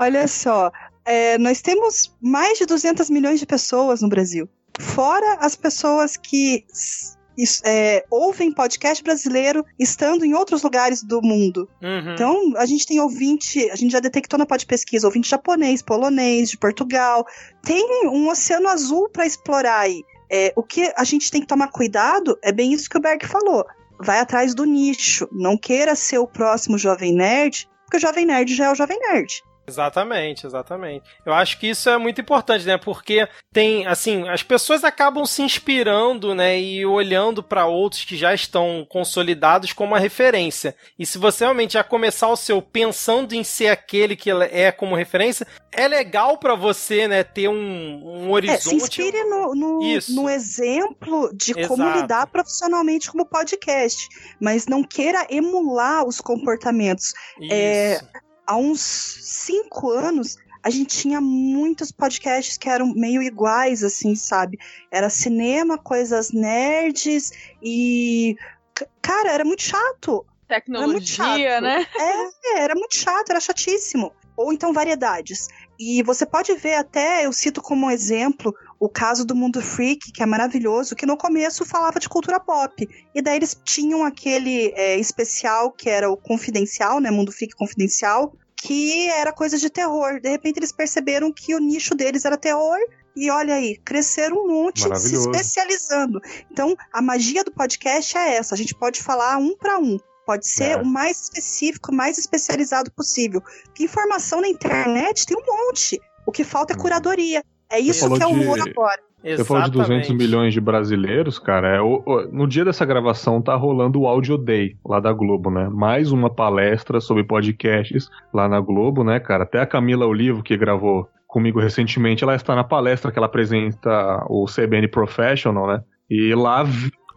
Olha só, é, nós temos mais de 200 milhões de pessoas no Brasil. Fora as pessoas que é, ouvem podcast brasileiro estando em outros lugares do mundo. Uhum. Então, a gente tem ouvinte, a gente já detectou na pod pesquisa, ouvinte japonês, polonês, de Portugal. Tem um oceano azul para explorar aí. É, o que a gente tem que tomar cuidado é bem isso que o Berg falou. Vai atrás do nicho. Não queira ser o próximo Jovem Nerd, porque o Jovem Nerd já é o Jovem Nerd. Exatamente, exatamente. Eu acho que isso é muito importante, né? Porque tem, assim, as pessoas acabam se inspirando, né? E olhando para outros que já estão consolidados como uma referência. E se você realmente já começar o seu pensando em ser aquele que é como referência, é legal para você, né? Ter um, um horizonte. É, se inspire no, no, no exemplo de Exato. como lidar profissionalmente como podcast. Mas não queira emular os comportamentos. É, isso. É, há uns cinco anos, a gente tinha muitos podcasts que eram meio iguais, assim, sabe? Era cinema, coisas nerds e. Cara, era muito chato. Tecnologia, era muito chato. né? É, era muito chato, era chatíssimo. Ou então variedades. E você pode ver até, eu cito como exemplo, o caso do Mundo Freak, que é maravilhoso, que no começo falava de cultura pop. E daí eles tinham aquele é, especial que era o Confidencial, né? Mundo Freak Confidencial, que era coisa de terror. De repente eles perceberam que o nicho deles era terror e olha aí, cresceram um monte se especializando. Então, a magia do podcast é essa. A gente pode falar um para um. Pode ser é. o mais específico, mais especializado possível. Informação na internet tem um monte. O que falta é hum. curadoria. É isso que é o humor de... agora. Você falou de 200 milhões de brasileiros, cara. É, o, o, no dia dessa gravação tá rolando o Audio Day lá da Globo, né? Mais uma palestra sobre podcasts lá na Globo, né, cara? Até a Camila Olivo, que gravou comigo recentemente, ela está na palestra que ela apresenta o CBN Professional, né? E lá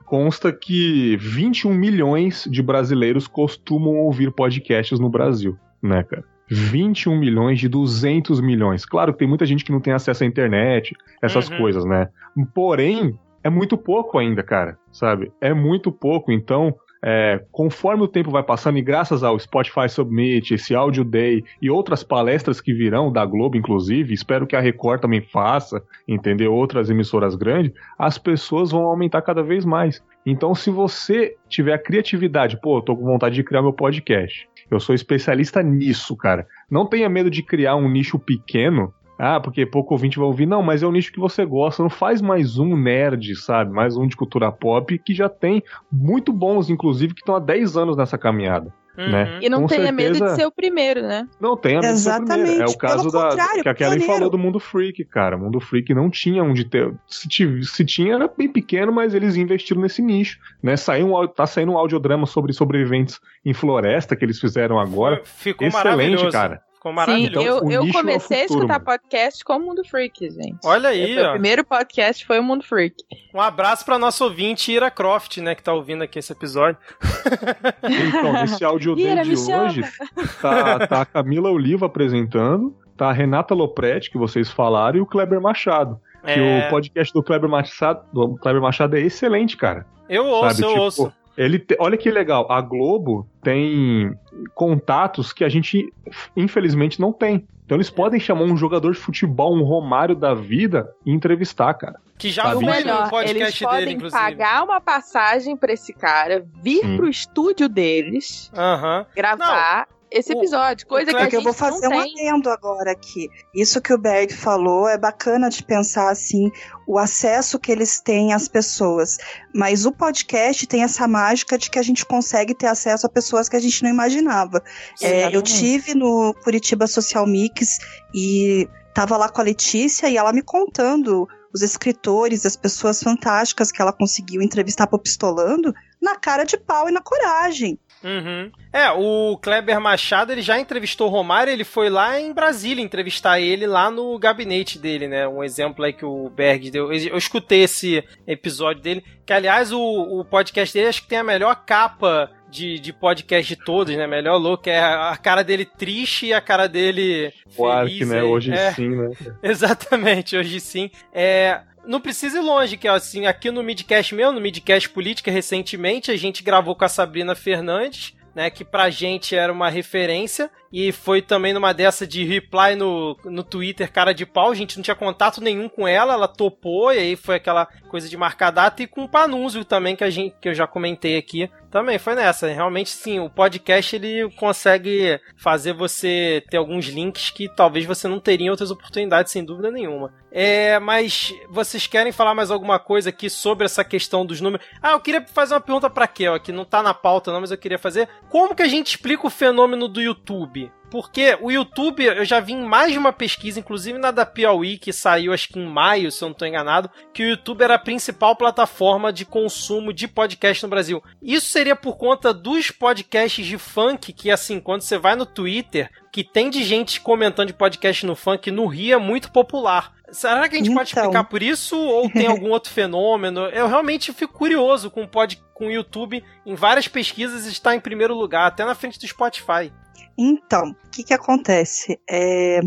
consta que 21 milhões de brasileiros costumam ouvir podcasts no Brasil, né, cara? 21 milhões de 200 milhões. Claro que tem muita gente que não tem acesso à internet, essas uhum. coisas, né? Porém, é muito pouco ainda, cara, sabe? É muito pouco. Então, é, conforme o tempo vai passando, e graças ao Spotify Submit, esse Audio Day e outras palestras que virão da Globo, inclusive, espero que a Record também faça, entender outras emissoras grandes, as pessoas vão aumentar cada vez mais. Então, se você tiver a criatividade, pô, tô com vontade de criar meu podcast. Eu sou especialista nisso, cara. Não tenha medo de criar um nicho pequeno ah, porque pouco ouvinte vai ouvir. Não, mas é o nicho que você gosta. Não faz mais um nerd, sabe? Mais um de cultura pop que já tem muito bons, inclusive, que estão há 10 anos nessa caminhada. Uhum. Né? E não Com tenha certeza... medo de ser o primeiro, né? Não tenha medo Exatamente. de ser o primeiro. É o caso da que a Kelly falou do Mundo Freak, cara. O Mundo Freak não tinha onde ter. Se, se tinha, era bem pequeno, mas eles investiram nesse nicho. Né? Saiu um, tá saindo um audiodrama sobre sobreviventes em floresta que eles fizeram agora. Ficou Excelente, cara. Ficou maravilhoso. Sim, eu, eu comecei é futuro, a escutar mano. podcast com o Mundo Freak, gente. Olha aí, ó. O primeiro podcast foi o Mundo Freak. Um abraço para nosso ouvinte Ira Croft, né, que tá ouvindo aqui esse episódio. Então, nesse áudio de hoje, tá, tá a Camila Oliva apresentando, tá a Renata Lopretti, que vocês falaram, e o Kleber Machado. Que é... o podcast do Kleber Machado, do Kleber Machado é excelente, cara. Eu ouço, Sabe? eu tipo, ouço. Ele te... Olha que legal, a Globo tem contatos que a gente, infelizmente, não tem. Então eles podem chamar um jogador de futebol, um Romário da vida, e entrevistar, cara. Que já foi melhor, podcast eles podem dele, pagar uma passagem para esse cara, vir Sim. pro estúdio deles, uhum. gravar esse episódio, coisa que, a gente eu vou fazer um adendo agora aqui. Isso que o Berg falou é bacana de pensar assim, o acesso que eles têm às pessoas. Mas o podcast tem essa mágica de que a gente consegue ter acesso a pessoas que a gente não imaginava. É, eu tive no Curitiba Social Mix e tava lá com a Letícia e ela me contando os escritores, as pessoas fantásticas que ela conseguiu entrevistar pro Pistolando na cara de pau e na coragem. Uhum. É, o Kleber Machado, ele já entrevistou o Romário, ele foi lá em Brasília entrevistar ele lá no gabinete dele, né? Um exemplo aí que o Berg deu. Eu escutei esse episódio dele, que aliás o, o podcast dele acho que tem a melhor capa de, de podcast de todos, né? Melhor louco é a cara dele triste e a cara dele feliz. Ark, né? Hoje é, sim, né? Exatamente, hoje sim. É, não precisa ir longe, que assim, aqui no Midcast mesmo, no Midcast Política, recentemente, a gente gravou com a Sabrina Fernandes, né, que pra gente era uma referência, e foi também numa dessa de reply no, no Twitter, cara de pau, a gente não tinha contato nenhum com ela, ela topou, e aí foi aquela coisa de marcar data, e com o Panúzio também, que, a gente, que eu já comentei aqui, também foi nessa. Realmente, sim, o podcast ele consegue fazer você ter alguns links que talvez você não teria em outras oportunidades, sem dúvida nenhuma. É, mas vocês querem falar mais alguma coisa aqui sobre essa questão dos números? Ah, eu queria fazer uma pergunta para Kel, que não tá na pauta não, mas eu queria fazer. Como que a gente explica o fenômeno do YouTube? Porque o YouTube, eu já vi em mais de uma pesquisa, inclusive na da Piauí, que saiu acho que em maio, se eu não estou enganado, que o YouTube era a principal plataforma de consumo de podcast no Brasil. Isso seria por conta dos podcasts de funk, que assim, quando você vai no Twitter, que tem de gente comentando de podcast no funk no Rio é muito popular. Será que a gente então... pode explicar por isso ou tem algum outro fenômeno? Eu realmente fico curioso com o pod, com o YouTube em várias pesquisas está em primeiro lugar, até na frente do Spotify. Então, o que, que acontece? É,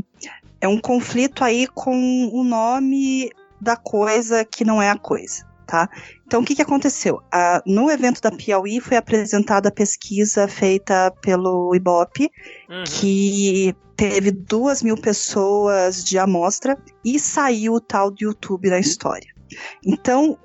é um conflito aí com o nome da coisa que não é a coisa, tá? Então, o que, que aconteceu? Ah, no evento da Piauí foi apresentada a pesquisa feita pelo Ibope, uhum. que teve duas mil pessoas de amostra e saiu o tal do YouTube na história. Então,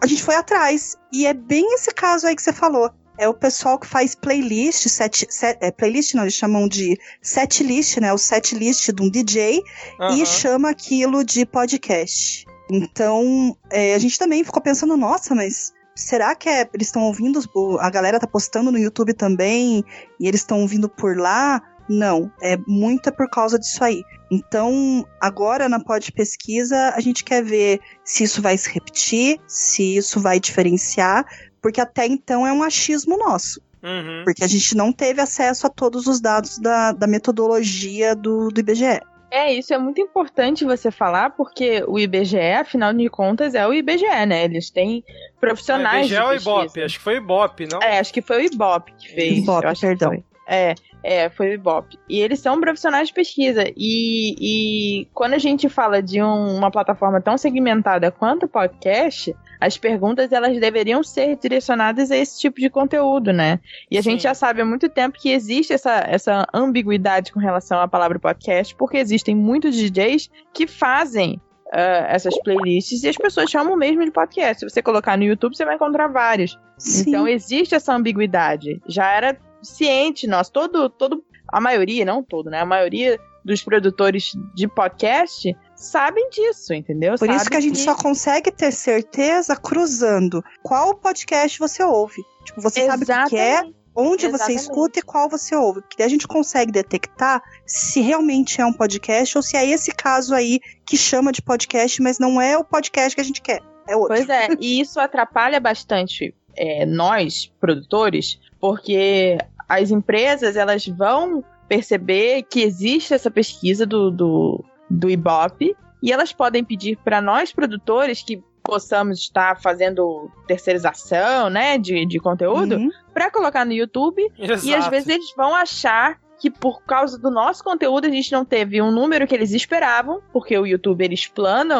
a gente foi atrás, e é bem esse caso aí que você falou é o pessoal que faz playlist, set, set, é, playlist não, eles chamam de set list, né? O set list de um DJ uhum. e chama aquilo de podcast. Então, é, a gente também ficou pensando, nossa, mas será que é, eles estão ouvindo, a galera tá postando no YouTube também e eles estão ouvindo por lá? Não, é muito é por causa disso aí. Então, agora na Pod Pesquisa, a gente quer ver se isso vai se repetir, se isso vai diferenciar, porque até então é um achismo nosso. Uhum. Porque a gente não teve acesso a todos os dados da, da metodologia do, do IBGE. É, isso é muito importante você falar, porque o IBGE, afinal de contas, é o IBGE, né? Eles têm profissionais. O IBGE é o Ibope, acho que foi o Ibope, não? É, acho que foi o Ibope que fez. Ibope, perdão. É, é, foi o Ibope. E eles são profissionais de pesquisa. E, e quando a gente fala de um, uma plataforma tão segmentada quanto o podcast, as perguntas elas deveriam ser direcionadas a esse tipo de conteúdo, né? E a Sim. gente já sabe há muito tempo que existe essa, essa ambiguidade com relação à palavra podcast, porque existem muitos DJs que fazem Uh, essas playlists e as pessoas chamam mesmo de podcast. Se você colocar no YouTube, você vai encontrar vários. Sim. Então existe essa ambiguidade. Já era ciente nosso, todo, todo, a maioria, não todo, né? A maioria dos produtores de podcast sabem disso, entendeu? Por isso que a gente que... só consegue ter certeza cruzando qual podcast você ouve. Tipo, você Exatamente. sabe o que é, onde Exatamente. você escuta e qual você ouve. Porque daí a gente consegue detectar se realmente é um podcast ou se é esse caso aí que chama de podcast, mas não é o podcast que a gente quer. É outro. Pois é, e isso atrapalha bastante é, nós, produtores, porque as empresas elas vão perceber que existe essa pesquisa do, do, do Ibope e elas podem pedir para nós, produtores, que possamos estar fazendo terceirização, né, de, de conteúdo, uhum. para colocar no YouTube. Exato. E às vezes eles vão achar que por causa do nosso conteúdo a gente não teve um número que eles esperavam, porque o YouTube ele explana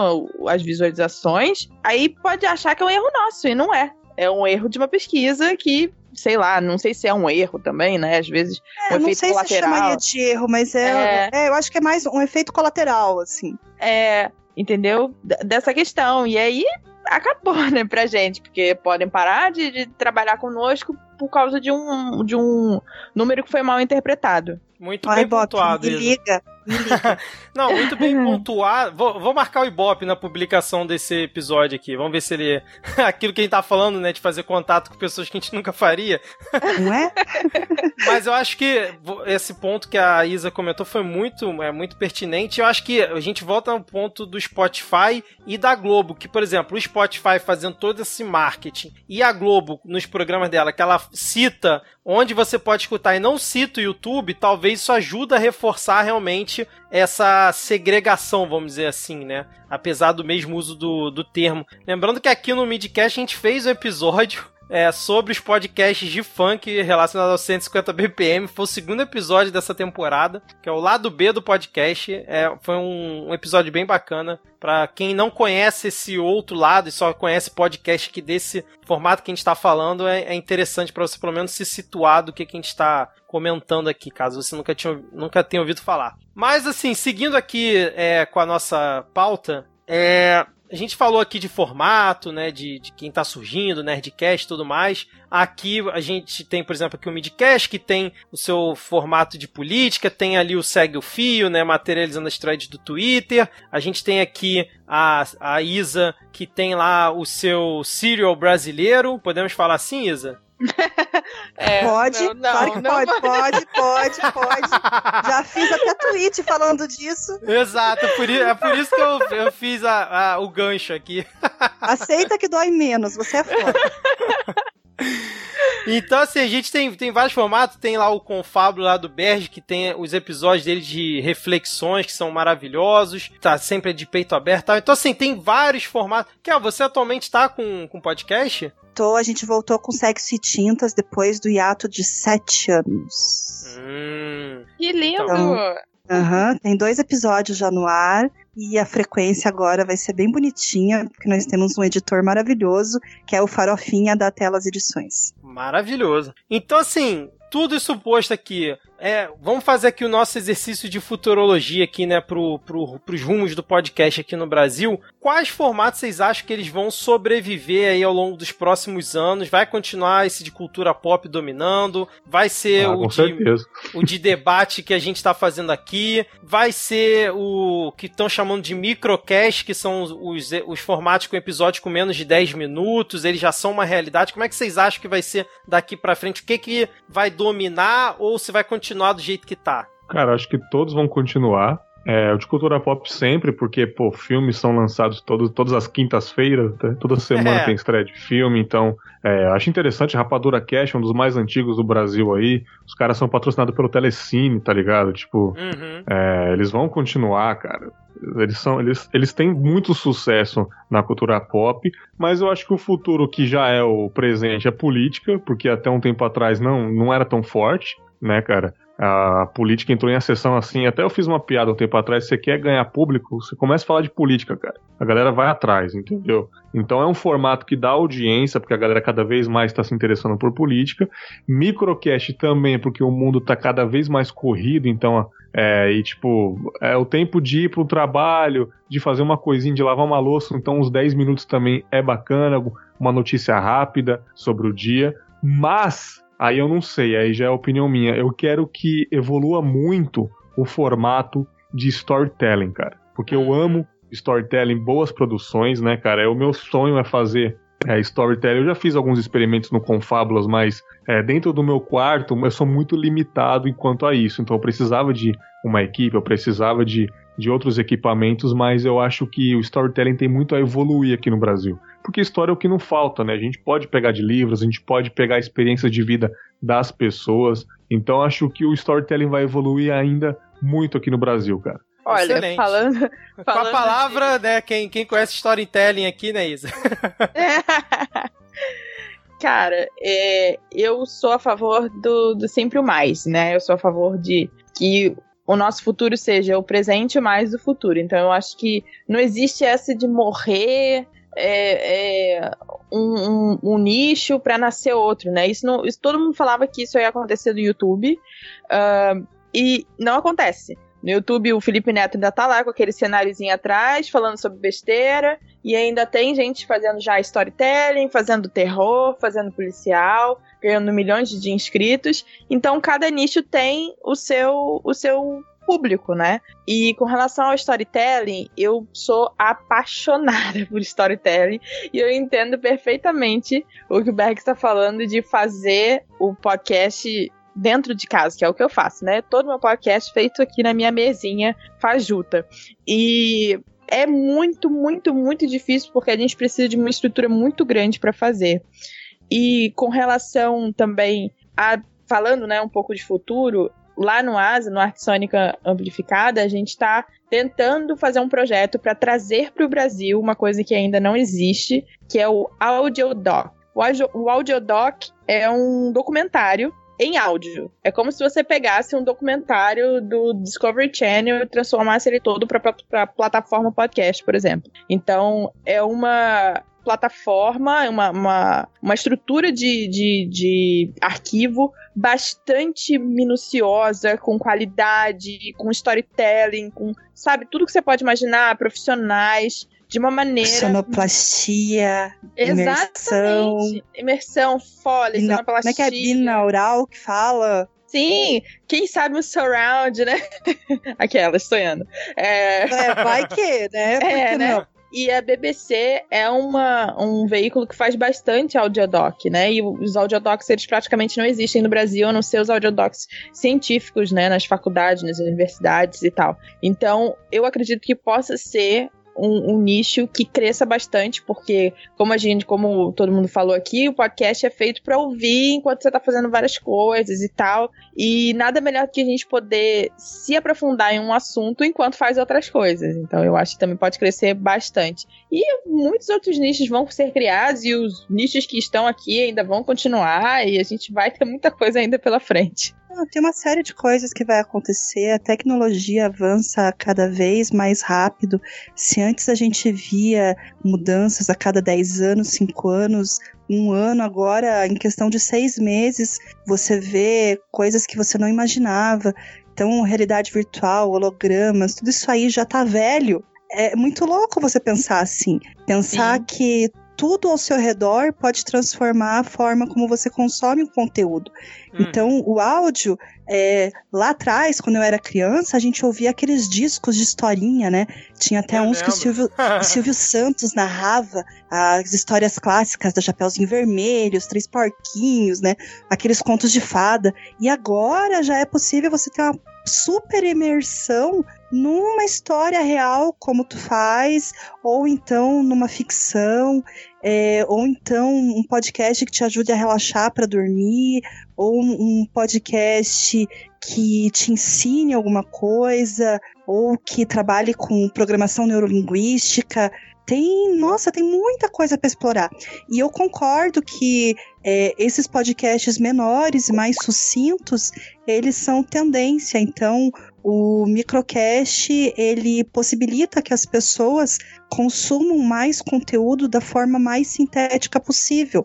as visualizações. Aí pode achar que é um erro nosso e não é. É um erro de uma pesquisa que sei lá, não sei se é um erro também, né? Às vezes é, um efeito não sei colateral. se chamaria de erro, mas é, é... é, eu acho que é mais um efeito colateral, assim. É, entendeu? D dessa questão. E aí acabou, né, pra gente, porque podem parar de, de trabalhar conosco por causa de um, de um número que foi mal interpretado. Muito Ai, bem Bob, pontuado. Me liga. Não, muito bem pontuado. Vou, vou, marcar o Ibope na publicação desse episódio aqui. Vamos ver se ele. Aquilo que a gente tá falando, né? De fazer contato com pessoas que a gente nunca faria. Não é? Mas eu acho que esse ponto que a Isa comentou foi muito, é, muito pertinente. Eu acho que a gente volta ao ponto do Spotify e da Globo. Que, por exemplo, o Spotify fazendo todo esse marketing e a Globo nos programas dela, que ela cita onde você pode escutar e não cita o YouTube, talvez isso ajuda a reforçar realmente essa segregação, vamos dizer assim, né? Apesar do mesmo uso do, do termo. Lembrando que aqui no Midcast a gente fez um episódio é, sobre os podcasts de funk relacionados aos 150 BPM. Foi o segundo episódio dessa temporada, que é o lado B do podcast. É, foi um, um episódio bem bacana. Para quem não conhece esse outro lado e só conhece podcast que desse formato que a gente está falando, é, é interessante para você pelo menos se situar do que, que a gente está comentando aqui, caso você nunca, tinha, nunca tenha ouvido falar. Mas assim, seguindo aqui é, com a nossa pauta, é, a gente falou aqui de formato, né, de, de quem tá surgindo, Nerdcast e tudo mais. Aqui a gente tem, por exemplo, aqui o Midcast, que tem o seu formato de política, tem ali o Segue o Fio, né, materializando as threads do Twitter. A gente tem aqui a, a Isa, que tem lá o seu serial brasileiro. Podemos falar assim, Isa? É, pode, não, não, claro que não, pode, pode, pode, pode. Já fiz até tweet falando disso. Exato, por, é por isso que eu, eu fiz a, a, o gancho aqui. Aceita que dói menos, você é foda. Então, assim, a gente tem, tem vários formatos. Tem lá o Confablo lá do Berge, que tem os episódios dele de reflexões que são maravilhosos. Tá sempre de peito aberto. Então, assim, tem vários formatos. Que, ó, você atualmente tá com, com podcast? Tô, a gente voltou com Sexo e Tintas depois do hiato de sete anos. Hum, que lindo! Então, Uhum, tem dois episódios já no ar e a frequência agora vai ser bem bonitinha, porque nós temos um editor maravilhoso, que é o Farofinha da Telas Edições. Maravilhoso. Então, assim, tudo isso posto aqui, é, vamos fazer aqui o nosso exercício de futurologia aqui, né, pro, pro, pros rumos do podcast aqui no Brasil. Quais formatos vocês acham que eles vão sobreviver aí ao longo dos próximos anos? Vai continuar esse de cultura pop dominando? Vai ser ah, o, de, o de debate que a gente está fazendo aqui? Vai ser o que estão chamando de microcast, que são os, os formatos com episódios com menos de 10 minutos? Eles já são uma realidade. Como é que vocês acham que vai ser daqui para frente? O que, que vai dominar ou se vai continuar continuar do jeito que tá? Cara, acho que todos vão continuar. É, o de cultura pop sempre, porque, pô, filmes são lançados todo, todas as quintas-feiras, né? toda semana é. tem estreia de filme, então é, acho interessante, Rapadura Cash, um dos mais antigos do Brasil aí, os caras são patrocinados pelo Telecine, tá ligado? Tipo, uhum. é, eles vão continuar, cara. Eles, são, eles, eles têm muito sucesso na cultura pop, mas eu acho que o futuro que já é o presente é política, porque até um tempo atrás não, não era tão forte, né, cara? A política entrou em acessão assim. Até eu fiz uma piada um tempo atrás. Você quer ganhar público, você começa a falar de política, cara. A galera vai atrás, entendeu? Então é um formato que dá audiência, porque a galera cada vez mais está se interessando por política. Microcast também, porque o mundo está cada vez mais corrido, então. É, e tipo, é o tempo de ir pro trabalho, de fazer uma coisinha, de lavar uma louça, então uns 10 minutos também é bacana, uma notícia rápida sobre o dia. Mas Aí eu não sei, aí já é opinião minha. Eu quero que evolua muito o formato de storytelling, cara. Porque eu amo storytelling, boas produções, né, cara? É o meu sonho é fazer é, storytelling. Eu já fiz alguns experimentos no Confábulas, mas é, dentro do meu quarto eu sou muito limitado enquanto a isso. Então eu precisava de uma equipe, eu precisava de, de outros equipamentos, mas eu acho que o storytelling tem muito a evoluir aqui no Brasil porque história é o que não falta, né? A gente pode pegar de livros, a gente pode pegar experiências de vida das pessoas. Então acho que o storytelling vai evoluir ainda muito aqui no Brasil, cara. Olha, Excelente. falando, falando. Com a palavra, de... né? Quem, quem conhece storytelling aqui, né, Isa? Cara, é, eu sou a favor do, do sempre o mais, né? Eu sou a favor de que o nosso futuro seja o presente mais do futuro. Então eu acho que não existe essa de morrer é, é um, um, um, nicho para nascer outro, né? Isso, não, isso todo mundo falava que isso ia acontecer no YouTube uh, e não acontece. No YouTube, o Felipe Neto ainda tá lá com aquele cenáriozinho atrás, falando sobre besteira, e ainda tem gente fazendo já storytelling, fazendo terror, fazendo policial, ganhando milhões de inscritos. Então, cada nicho tem o seu, o seu público, né? E com relação ao storytelling, eu sou apaixonada por storytelling e eu entendo perfeitamente o que o Berg está falando de fazer o podcast dentro de casa, que é o que eu faço, né? Todo meu podcast feito aqui na minha mesinha fajuta. E é muito, muito, muito difícil porque a gente precisa de uma estrutura muito grande para fazer. E com relação também a falando, né, um pouco de futuro, lá no ASA, no Arte Sônica Amplificada, a gente está tentando fazer um projeto para trazer para o Brasil uma coisa que ainda não existe, que é o Audiodoc. O, audio, o Audiodoc é um documentário em áudio. É como se você pegasse um documentário do Discovery Channel e transformasse ele todo para a plataforma podcast, por exemplo. Então, é uma plataforma, uma, uma, uma estrutura de, de, de arquivo bastante minuciosa, com qualidade, com storytelling, com, sabe, tudo que você pode imaginar, profissionais, de uma maneira. Sonoplastia, imersão. Imersão, folha, Bina... sonoplastia. Como é que é binaural que fala? Sim, quem sabe o surround, né? Aquelas, sonhando. É... é vai que, né? é, né? Não? E a BBC é uma, um veículo que faz bastante audiodoc, né? E os audiodocs, eles praticamente não existem no Brasil, a não ser os audiodocs científicos, né? Nas faculdades, nas universidades e tal. Então, eu acredito que possa ser um, um, nicho que cresça bastante, porque, como a gente, como todo mundo falou aqui, o podcast é feito para ouvir enquanto você está fazendo várias coisas e tal. E nada melhor que a gente poder se aprofundar em um assunto enquanto faz outras coisas. Então, eu acho que também pode crescer bastante. E muitos outros nichos vão ser criados, e os nichos que estão aqui ainda vão continuar, e a gente vai ter muita coisa ainda pela frente. Tem uma série de coisas que vai acontecer. A tecnologia avança cada vez mais rápido. Se antes a gente via mudanças a cada 10 anos, 5 anos, um ano, agora, em questão de seis meses, você vê coisas que você não imaginava. Então, realidade virtual, hologramas, tudo isso aí já tá velho. É muito louco você pensar assim. Pensar Sim. que tudo ao seu redor pode transformar a forma como você consome o conteúdo. Hum. Então, o áudio, é, lá atrás, quando eu era criança, a gente ouvia aqueles discos de historinha, né? Tinha até eu uns lembro. que o Silvio, o Silvio Santos narrava as histórias clássicas da Chapeuzinho Vermelho, os Três Porquinhos, né? Aqueles contos de fada. E agora já é possível você ter uma super imersão numa história real, como tu faz, ou então numa ficção, é, ou então um podcast que te ajude a relaxar para dormir, ou um podcast que te ensine alguma coisa, ou que trabalhe com programação neurolinguística. Tem, nossa, tem muita coisa para explorar. E eu concordo que é, esses podcasts menores e mais sucintos, eles são tendência. Então, o microcast ele possibilita que as pessoas consumam mais conteúdo da forma mais sintética possível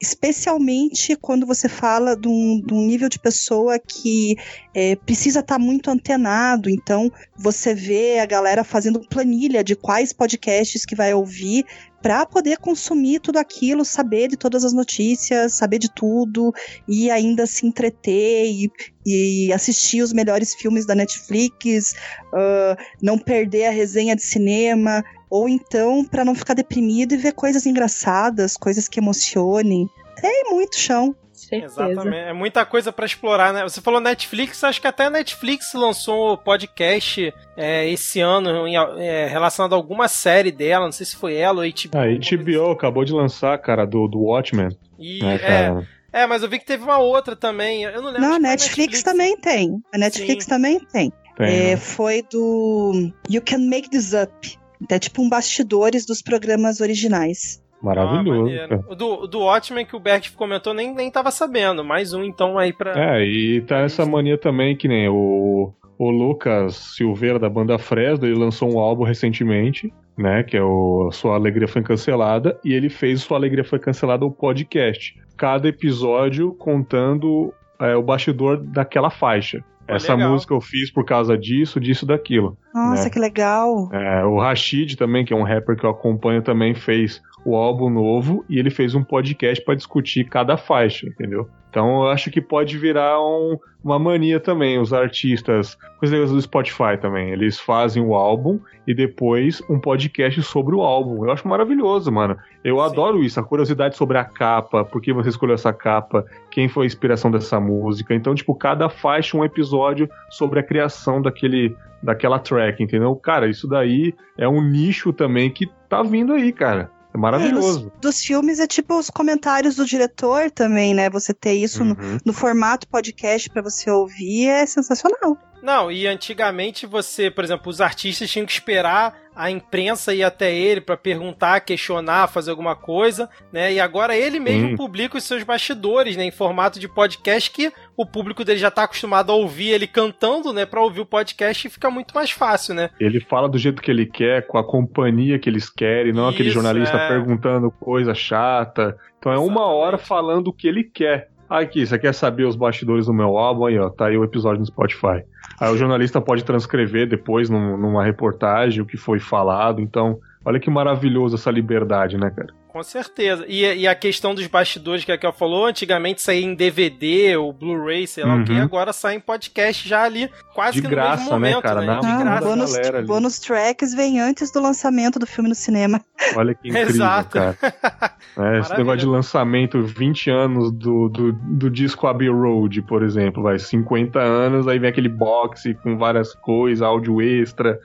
especialmente quando você fala de um, de um nível de pessoa que é, precisa estar tá muito antenado. Então, você vê a galera fazendo planilha de quais podcasts que vai ouvir para poder consumir tudo aquilo, saber de todas as notícias, saber de tudo e ainda se entreter e, e assistir os melhores filmes da Netflix, uh, não perder a resenha de cinema ou então para não ficar deprimido e ver coisas engraçadas, coisas que emocionem. Tem muito chão. Certeza. Exatamente. É muita coisa para explorar, né? Você falou Netflix, acho que até a Netflix lançou podcast é, esse ano em, é, relacionado a alguma série dela, não sei se foi ela ou HBO. A HBO acabou de lançar, cara, do, do Watchmen. E, né, é, é, mas eu vi que teve uma outra também. Eu não lembro. Não, a Netflix, Netflix, também tem. A Netflix Sim. também tem. tem é, né? Foi do You Can Make This Up. É tipo um bastidores dos programas originais. Maravilhoso. Ah, do, do Watchmen que o Berg comentou, nem, nem tava sabendo. Mais um, então, aí pra. É, e tá essa mania também que nem o, o Lucas Silveira da banda Fresno, ele lançou um álbum recentemente, né? Que é o Sua Alegria Foi Cancelada, e ele fez Sua Alegria Foi Cancelada o podcast. Cada episódio contando é, o bastidor daquela faixa. Essa legal. música eu fiz por causa disso, disso, daquilo. Nossa, né? que legal. É, o Rashid também, que é um rapper que eu acompanho, também fez o álbum novo e ele fez um podcast para discutir cada faixa, entendeu? Então eu acho que pode virar um, uma mania também, os artistas, coisas do Spotify também, eles fazem o álbum e depois um podcast sobre o álbum. Eu acho maravilhoso, mano. Eu Sim. adoro isso, a curiosidade sobre a capa, por que você escolheu essa capa, quem foi a inspiração dessa música. Então, tipo, cada faixa um episódio sobre a criação daquele daquela track, entendeu? Cara, isso daí é um nicho também que tá vindo aí, cara. É maravilhoso. É, dos filmes é tipo os comentários do diretor também, né? Você ter isso uhum. no, no, formato podcast para você ouvir é sensacional. Não, e antigamente você, por exemplo, os artistas tinham que esperar a imprensa ir até ele para perguntar, questionar, fazer alguma coisa, né? E agora ele mesmo hum. publica os seus bastidores, né, em formato de podcast que o público dele já tá acostumado a ouvir ele cantando, né, para ouvir o podcast e fica muito mais fácil, né? Ele fala do jeito que ele quer, com a companhia que eles querem, não Isso, aquele jornalista é. perguntando coisa chata. Então é Exatamente. uma hora falando o que ele quer. Aqui, você quer saber os bastidores do meu álbum? Aí, ó, tá aí o episódio no Spotify. Aí o jornalista pode transcrever depois num, numa reportagem o que foi falado. Então, olha que maravilhoso essa liberdade, né, cara? Com certeza. E, e, a questão dos bastidores que a Kel falou, antigamente saía em DVD ou Blu-ray, sei lá uhum. o que, agora sai em podcast já ali, quase de que graça, no mesmo né, momento, cara? né? de graça. Bônus, bônus tracks vem antes do lançamento do filme no cinema. Olha que incrível, Exato. cara. É, esse negócio de lançamento, 20 anos do, do, do disco Abbey Road, por exemplo, vai, 50 anos, aí vem aquele box com várias coisas, áudio extra.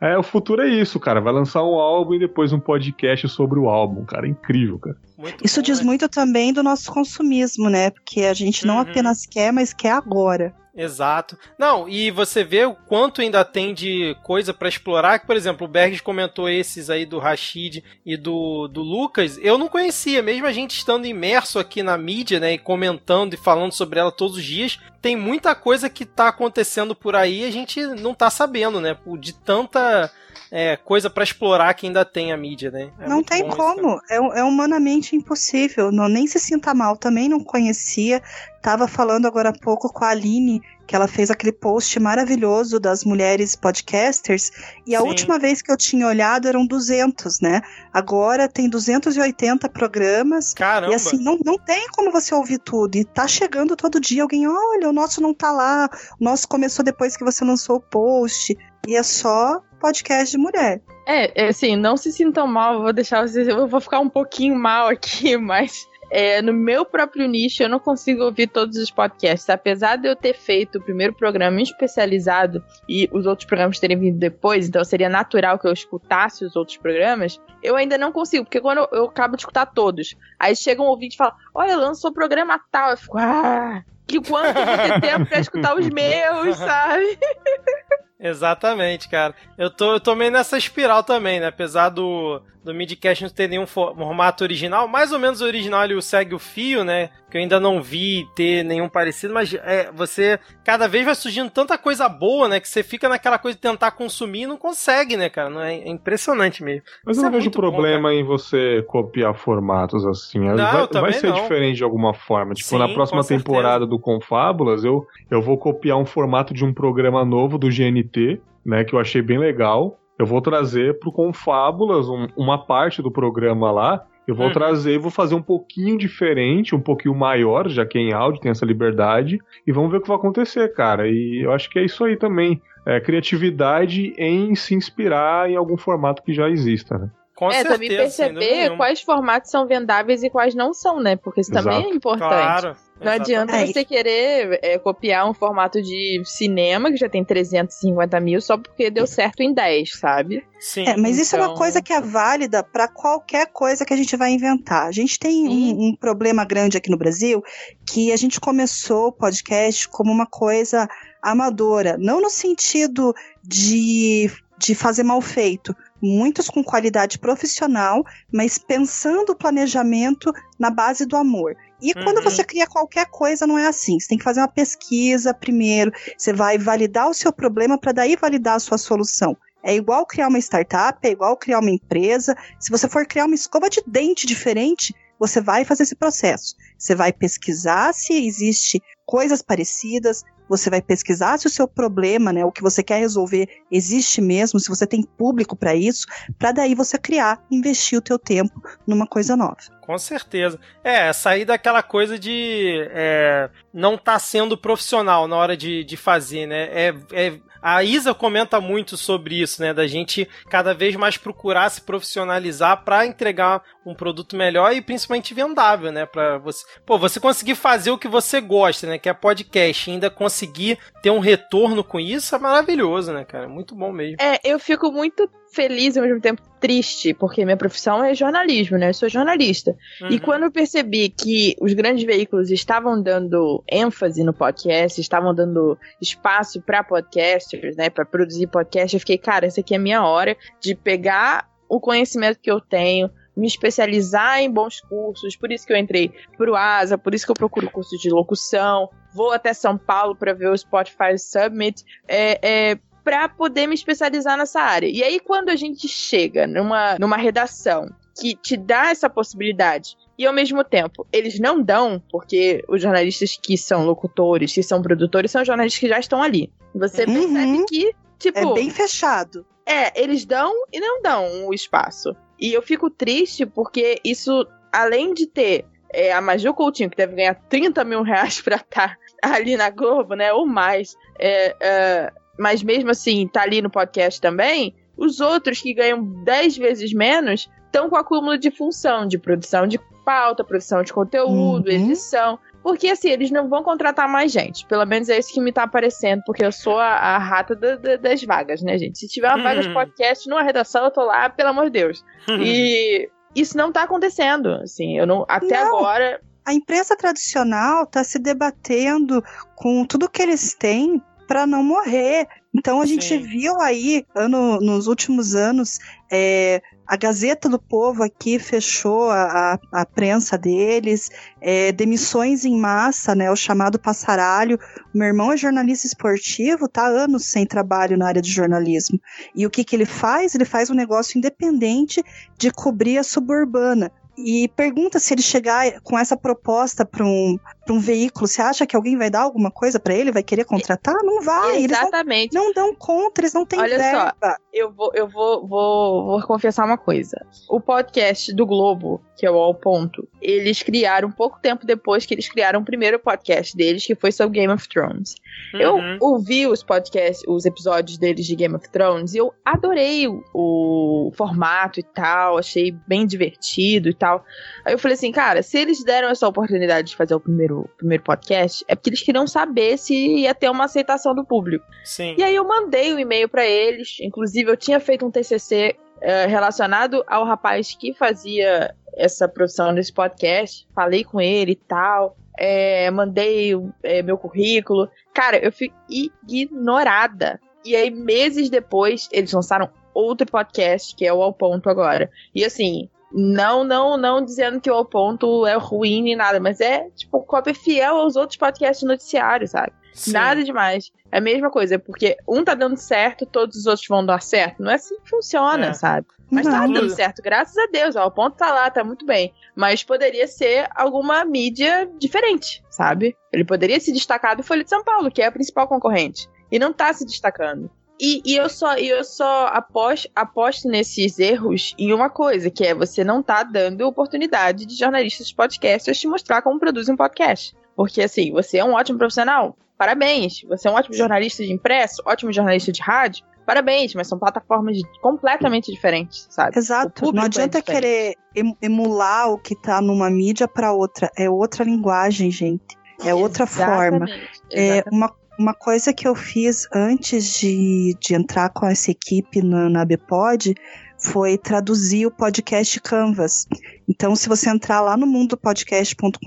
É, o futuro é isso, cara. Vai lançar um álbum e depois um podcast sobre o álbum, cara. É incrível, cara. Muito isso bom, diz né? muito também do nosso consumismo, né? Porque a gente não uhum. apenas quer, mas quer agora. Exato. Não, e você vê o quanto ainda tem de coisa para explorar. Que, por exemplo, o Bergs comentou esses aí do Rashid e do, do Lucas. Eu não conhecia, mesmo a gente estando imerso aqui na mídia, né? E comentando e falando sobre ela todos os dias. Tem muita coisa que tá acontecendo por aí e a gente não tá sabendo, né? De tanta é, coisa para explorar que ainda tem a mídia, né? É não tem como, é, é, humanamente impossível. Não, nem se sinta mal, também não conhecia. Tava falando agora há pouco com a Aline, que ela fez aquele post maravilhoso das mulheres podcasters, e a Sim. última vez que eu tinha olhado eram 200, né? Agora tem 280 programas. Caramba! E assim, não, não tem como você ouvir tudo. E tá chegando todo dia alguém, olha, o nosso não tá lá, o nosso começou depois que você lançou o post. E é só podcast de mulher. É, é, assim, não se sintam mal, vou deixar vocês. Eu vou ficar um pouquinho mal aqui, mas é, no meu próprio nicho, eu não consigo ouvir todos os podcasts. Apesar de eu ter feito o primeiro programa especializado e os outros programas terem vindo depois, então seria natural que eu escutasse os outros programas, eu ainda não consigo, porque quando eu, eu acabo de escutar todos, aí chega um ouvinte e fala: Olha, lançou programa tal. Eu fico, ah, que quanto eu vou ter tempo pra escutar os meus, sabe? Exatamente, cara. Eu tô, eu tô meio nessa espiral também, né? Apesar do, do Midcast não ter nenhum formato original, mais ou menos original ele segue o fio, né? Que eu ainda não vi ter nenhum parecido, mas é, você cada vez vai surgindo tanta coisa boa, né? Que você fica naquela coisa de tentar consumir e não consegue, né, cara? Não é, é impressionante mesmo. Mas eu não é vejo problema bom, em você copiar formatos assim. Não, vai, vai ser não. diferente de alguma forma. Tipo, Sim, na próxima temporada do Confábulas, eu, eu vou copiar um formato de um programa novo do GNT, né? Que eu achei bem legal eu vou trazer pro Confábulas um, uma parte do programa lá. Eu vou uhum. trazer vou fazer um pouquinho diferente, um pouquinho maior, já que é em áudio tem essa liberdade. E vamos ver o que vai acontecer, cara. E eu acho que é isso aí também. É criatividade em se inspirar em algum formato que já exista, né? Com é, certeza, também perceber quais formatos são vendáveis e quais não são, né? Porque isso Exato. também é importante. Claro. Não adianta você querer é, copiar um formato de cinema que já tem 350 mil só porque deu certo em 10, sabe? Sim. É, mas isso é uma então coisa que é válida para qualquer coisa que a gente vai inventar. A gente tem um, um, problema grande aqui no Brasil que a gente começou o podcast como uma coisa amadora, não no sentido de, de fazer mal feito, muitos com qualidade profissional, mas pensando o planejamento na base do amor. E quando uhum. você cria qualquer coisa, não é assim. Você tem que fazer uma pesquisa primeiro, você vai validar o seu problema para daí validar a sua solução. É igual criar uma startup, é igual criar uma empresa. Se você for criar uma escova de dente diferente, você vai fazer esse processo. Você vai pesquisar se existe coisas parecidas, você vai pesquisar se o seu problema, né, o que você quer resolver existe mesmo, se você tem público para isso, para daí você criar, investir o teu tempo numa coisa nova. Com certeza. É, sair daquela coisa de é, não estar tá sendo profissional na hora de, de fazer, né? É, é a Isa comenta muito sobre isso, né? Da gente cada vez mais procurar se profissionalizar para entregar um produto melhor e principalmente vendável, né? Para você, pô, você conseguir fazer o que você gosta, né? Que é podcast, e ainda conseguir ter um retorno com isso é maravilhoso, né, cara? Muito bom mesmo. É, eu fico muito feliz e ao mesmo tempo triste, porque minha profissão é jornalismo, né? Eu sou jornalista. Uhum. E quando eu percebi que os grandes veículos estavam dando ênfase no podcast, estavam dando espaço para podcasters, né, para produzir podcast, eu fiquei, cara, essa aqui é a minha hora de pegar o conhecimento que eu tenho, me especializar em bons cursos, por isso que eu entrei pro ASA, por isso que eu procuro curso de locução, vou até São Paulo para ver o Spotify Summit, é, é, para poder me especializar nessa área. E aí, quando a gente chega numa, numa redação que te dá essa possibilidade e ao mesmo tempo eles não dão, porque os jornalistas que são locutores, que são produtores, são jornalistas que já estão ali. Você uhum. percebe que, tipo. É bem fechado. É, eles dão e não dão o espaço. E eu fico triste porque isso, além de ter é, a Maju Coutinho, que deve ganhar 30 mil reais pra estar tá ali na Globo, né? Ou mais. É, é, mas mesmo assim tá ali no podcast também, os outros que ganham 10 vezes menos estão com acúmulo de função, de produção de pauta, produção de conteúdo, uhum. edição. Porque assim, eles não vão contratar mais gente. Pelo menos é isso que me tá aparecendo, porque eu sou a, a rata da, da, das vagas, né, gente? Se tiver uma vaga de uhum. podcast numa redação, eu tô lá, pelo amor de Deus. Uhum. e isso não tá acontecendo. Assim, eu não. Até não. agora. A imprensa tradicional está se debatendo com tudo que eles têm para não morrer. Então a gente viu aí ano, nos últimos anos é, a Gazeta do Povo aqui fechou a, a, a prensa deles, é, demissões em massa, né, o chamado passaralho. O meu irmão é jornalista esportivo, tá anos sem trabalho na área de jornalismo. E o que, que ele faz? Ele faz um negócio independente de cobrir a suburbana e pergunta se ele chegar com essa proposta para um, para um veículo, você acha que alguém vai dar alguma coisa para ele? Vai querer contratar? Não vai. Exatamente. Eles não, não dão contra, eles não têm Olha verba. só, eu vou, eu vou, vou, vou confessar uma coisa. O podcast do Globo, que é o Ao Ponto, eles criaram pouco tempo depois que eles criaram o primeiro podcast deles, que foi sobre Game of Thrones. Eu Uhum. ouvi os podcasts, os episódios deles de Game of Thrones e eu adorei o, o formato e tal, achei bem divertido e tal. Aí eu falei assim, cara, se eles deram essa oportunidade de fazer o primeiro, primeiro podcast, é porque eles queriam saber se ia ter uma aceitação do público. Sim. E aí eu mandei o um e-mail pra eles, inclusive eu tinha feito um TCC eh, relacionado ao rapaz que fazia essa produção desse podcast, falei com ele e tal, eh, mandei eh, meu currículo. Cara, eu fui ignorada. E aí, meses depois, eles lançaram outro podcast, que é o Ao Ponto agora. E assim, não, não, não dizendo que o Ponto é ruim nem nada, mas é, tipo, cópia fiel aos outros podcasts noticiários, sabe? Sim. Nada demais. É a mesma coisa, porque um tá dando certo, todos os outros vão dar certo. Não é assim que funciona, É. sabe? Mas tá Não. dando certo, graças a Deus. Ó, o ponto tá lá, tá muito bem. Mas poderia ser alguma mídia diferente, sabe? Ele poderia se destacar do Folha de São Paulo, que é a principal concorrente. E não tá se destacando. E, e eu só, eu só aposto, aposto nesses erros em uma coisa, que é você não tá dando oportunidade de jornalistas podcasters te mostrar como produzem um podcast. Porque assim, você é um ótimo profissional, parabéns. Você é um ótimo jornalista de impresso, ótimo jornalista de rádio, parabéns, mas são plataformas completamente diferentes, sabe? Exato. Não é adianta diferente. querer em- emular o que tá numa mídia para outra. É outra linguagem, gente. É outra forma. Exatamente, É, exatamente. uma, uma coisa que eu fiz antes de, de entrar com essa equipe na, na Bpod foi traduzir o podcast Canvas. Então, se você entrar lá no mundopodcast.com.br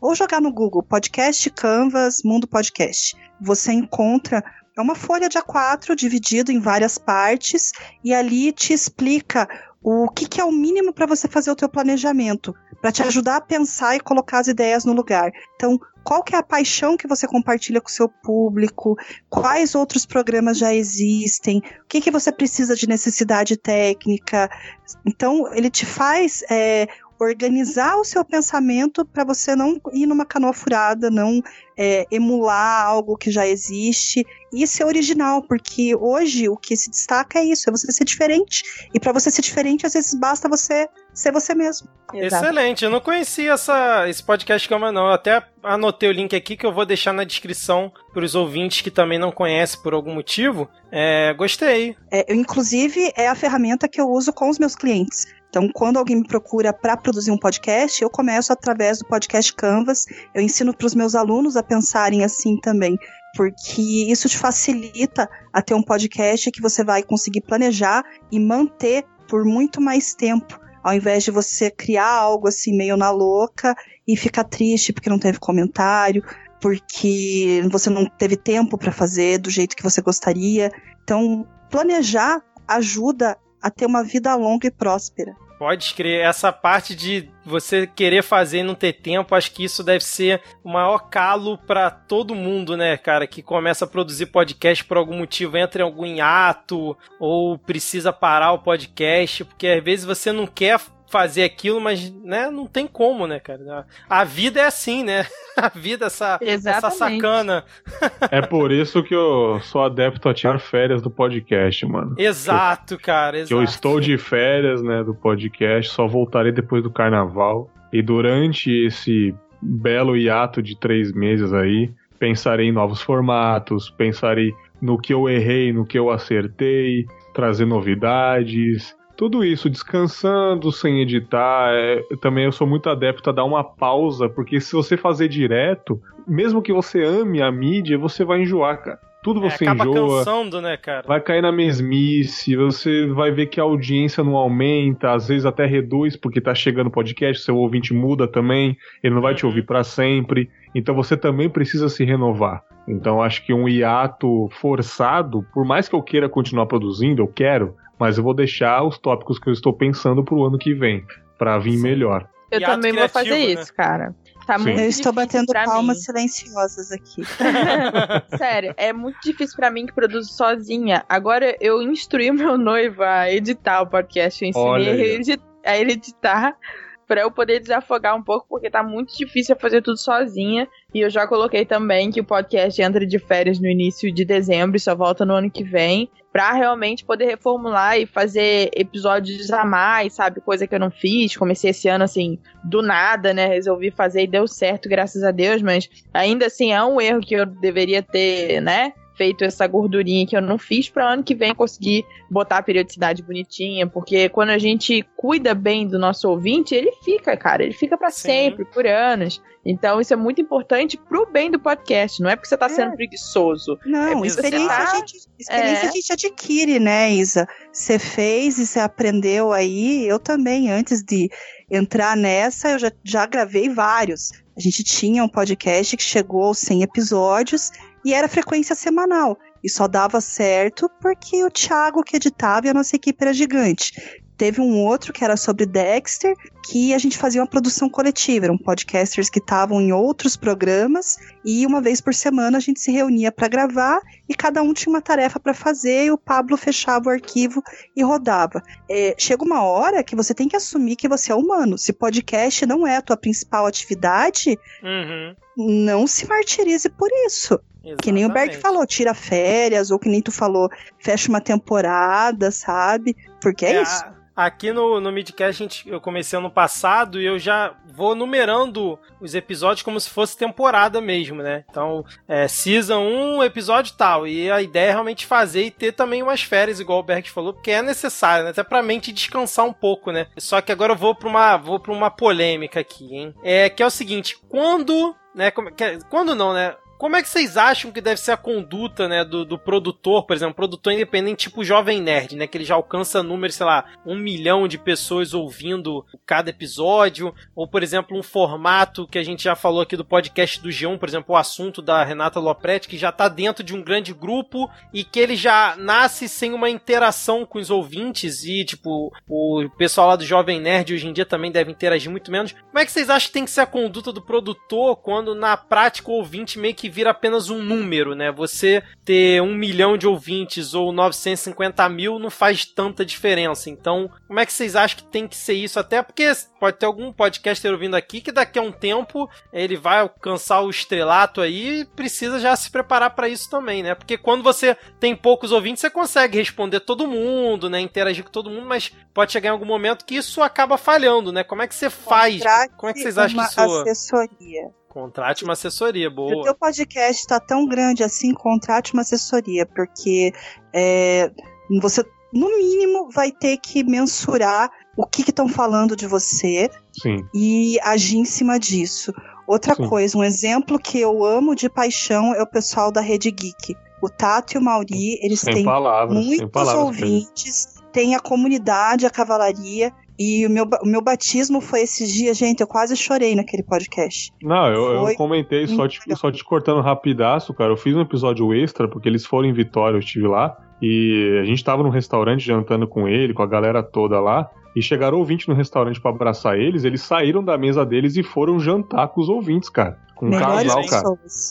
ou jogar no Google Podcast Canvas Mundo Podcast, você encontra é uma folha de A4 dividido em várias partes e ali te explica o que, que é o mínimo para você fazer o teu planejamento, para te ajudar a pensar e colocar as ideias no lugar. Então, qual que é a paixão que você compartilha com o seu público, quais outros programas já existem, o que, que você precisa de necessidade técnica. Então, ele te faz é, organizar o seu pensamento para você não ir numa canoa furada, não é, emular algo que já existe e ser original, porque hoje o que se destaca é isso, é você ser diferente. E para você ser diferente, às vezes basta você ser você mesmo. Exato. Excelente, eu não conhecia essa, esse podcast Cama não. Eu até anotei o link aqui que eu vou deixar na descrição para os ouvintes que também não conhecem por algum motivo. É, gostei. É, eu, inclusive, é a ferramenta que eu uso com os meus clientes. Então, quando alguém me procura para produzir um podcast, eu começo através do podcast Canvas. Eu ensino para os meus alunos a pensarem assim também, porque isso te facilita a ter um podcast que você vai conseguir planejar e manter por muito mais tempo, ao invés de você criar algo assim meio na louca e ficar triste porque não teve comentário, porque você não teve tempo para fazer do jeito que você gostaria. Então, planejar ajuda a ter uma vida longa e próspera. Pode escrever. Essa parte de você querer fazer e não ter tempo, acho que isso deve ser o maior calo pra todo mundo, né, cara, que começa a produzir podcast por algum motivo, entra em algum hiato ou precisa parar o podcast, porque às vezes você não quer fazer aquilo, mas né, não tem como, né, cara? A vida é assim, né? A vida, essa, essa sacana. É por isso que eu sou adepto a tirar férias do podcast, mano. Exato, cara, Que exato. eu estou de férias, né, do podcast, só voltarei depois do carnaval. E durante esse belo hiato de três meses aí, pensarei em novos formatos, pensarei no que eu errei, no que eu acertei, trazer novidades. Tudo isso descansando, sem editar. É, também eu sou muito adepto a dar uma pausa, porque se você fazer direto, mesmo que você ame a mídia, você vai enjoar, cara. Tudo É, você acaba enjoa cansando, né, cara? vai cair na mesmice, você vai ver que a audiência não aumenta, às vezes até reduz porque tá chegando o podcast, seu ouvinte muda também, ele não vai te Uhum. ouvir para sempre, então você também precisa se renovar. Então acho que um hiato forçado, por mais que eu queira continuar produzindo, eu quero, mas eu vou deixar os tópicos que eu estou pensando pro ano que vem, para vir Sim. melhor. Eu Hiato também vou fazer criativo, né? isso, cara. Tá Eu estou batendo palmas mim. silenciosas aqui. Sério, é muito difícil pra mim que produzo sozinha. Agora eu instruí o meu noivo a editar o podcast. Eu ensinei aí. ele a ele editar. Para eu poder desafogar um pouco, porque tá muito difícil fazer tudo sozinha. E eu já coloquei também que o podcast entra de férias no início de dezembro e só volta no ano que vem, para realmente poder reformular e fazer episódios a mais, sabe? Coisa que eu não fiz. Comecei esse ano assim, do nada, né? Resolvi fazer e deu certo, graças a Deus, mas ainda assim é um erro que eu deveria ter, né? Feito essa gordurinha que eu não fiz para ano que vem conseguir botar a periodicidade bonitinha, porque quando a gente cuida bem do nosso ouvinte, ele fica, cara, ele fica para sempre, por anos. Então isso é muito importante pro bem do podcast, não é porque você tá é. sendo preguiçoso. Não, é experiência, tá... a, gente, experiência é. a gente adquire, né, Isa? Você fez e você aprendeu aí, eu também, antes de entrar nessa, eu já, já gravei vários. A gente tinha um podcast que chegou aos 100 episódios e era frequência semanal. E só dava certo porque o Thiago que editava e a nossa equipe era gigante. Teve um outro que era sobre Dexter, que a gente fazia uma produção coletiva. Eram podcasters que estavam em outros programas e uma vez por semana a gente se reunia para gravar e cada um tinha uma tarefa para fazer e o Pablo fechava o arquivo e rodava. É, chega uma hora que você tem que assumir que você é humano. Se podcast não é a tua principal atividade, uhum. não se martirize por isso. Exatamente. Que nem o Berg falou, tira férias, ou que nem tu falou, fecha uma temporada, sabe? Porque é, é isso. Aqui no, no Midcast gente, eu comecei ano passado e eu já vou numerando os episódios como se fosse temporada mesmo, né? Então, é, Season 1, episódio tal. E a ideia é realmente fazer e ter também umas férias, igual o Berg falou, porque é necessário, né? Até pra mente descansar um pouco, né? Só que agora eu vou pra uma, vou pra uma polêmica aqui, hein? É, que é o seguinte, quando né? Quando não, né? Como é que vocês acham que deve ser a conduta, né, do, do produtor, por exemplo, produtor independente tipo Jovem Nerd, né, que ele já alcança números, sei lá, um milhão de pessoas ouvindo cada episódio, ou por exemplo, um formato que a gente já falou aqui do podcast do G1, por exemplo, o assunto da Renata Lopretti, que já tá dentro de um grande grupo e que ele já nasce sem uma interação com os ouvintes e, tipo, o pessoal lá do Jovem Nerd hoje em dia também deve interagir muito menos. Como é que vocês acham que tem que ser a conduta do produtor quando na prática o ouvinte meio que vira apenas um número, né? Você ter um milhão de ouvintes ou 950 mil não faz tanta diferença. Então, como é que vocês acham que tem que ser isso? Até porque pode ter algum podcaster ouvindo aqui que daqui a um tempo ele vai alcançar o estrelato aí e precisa já se preparar para isso também, né? Porque quando você tem poucos ouvintes, você consegue responder todo mundo, né? Interagir com todo mundo, mas pode chegar em algum momento que isso acaba falhando, né? Como é que você faz? Como é que vocês acham que isso... assessoria. Contrate uma assessoria, boa. O teu podcast está tão grande assim, contrate uma assessoria, porque é, você, no mínimo, vai ter que mensurar o que estão falando de você Sim. e agir em cima disso. Outra Sim. coisa, um exemplo que eu amo de paixão é o pessoal da Rede Geek. O Tato e o Mauri, eles sem têm palavras, muitos ouvintes, tem a comunidade, a cavalaria, e o meu, o meu batismo foi esses dias, gente, eu quase chorei naquele podcast. Não, eu, eu comentei, só te, só te cortando rapidaço, cara. Eu fiz um episódio extra, porque eles foram em Vitória, eu estive lá. E a gente tava num restaurante jantando com ele, com a galera toda lá. E chegaram ouvintes no restaurante para abraçar eles, eles saíram da mesa deles e foram jantar com os ouvintes, cara. Com um casal, cara.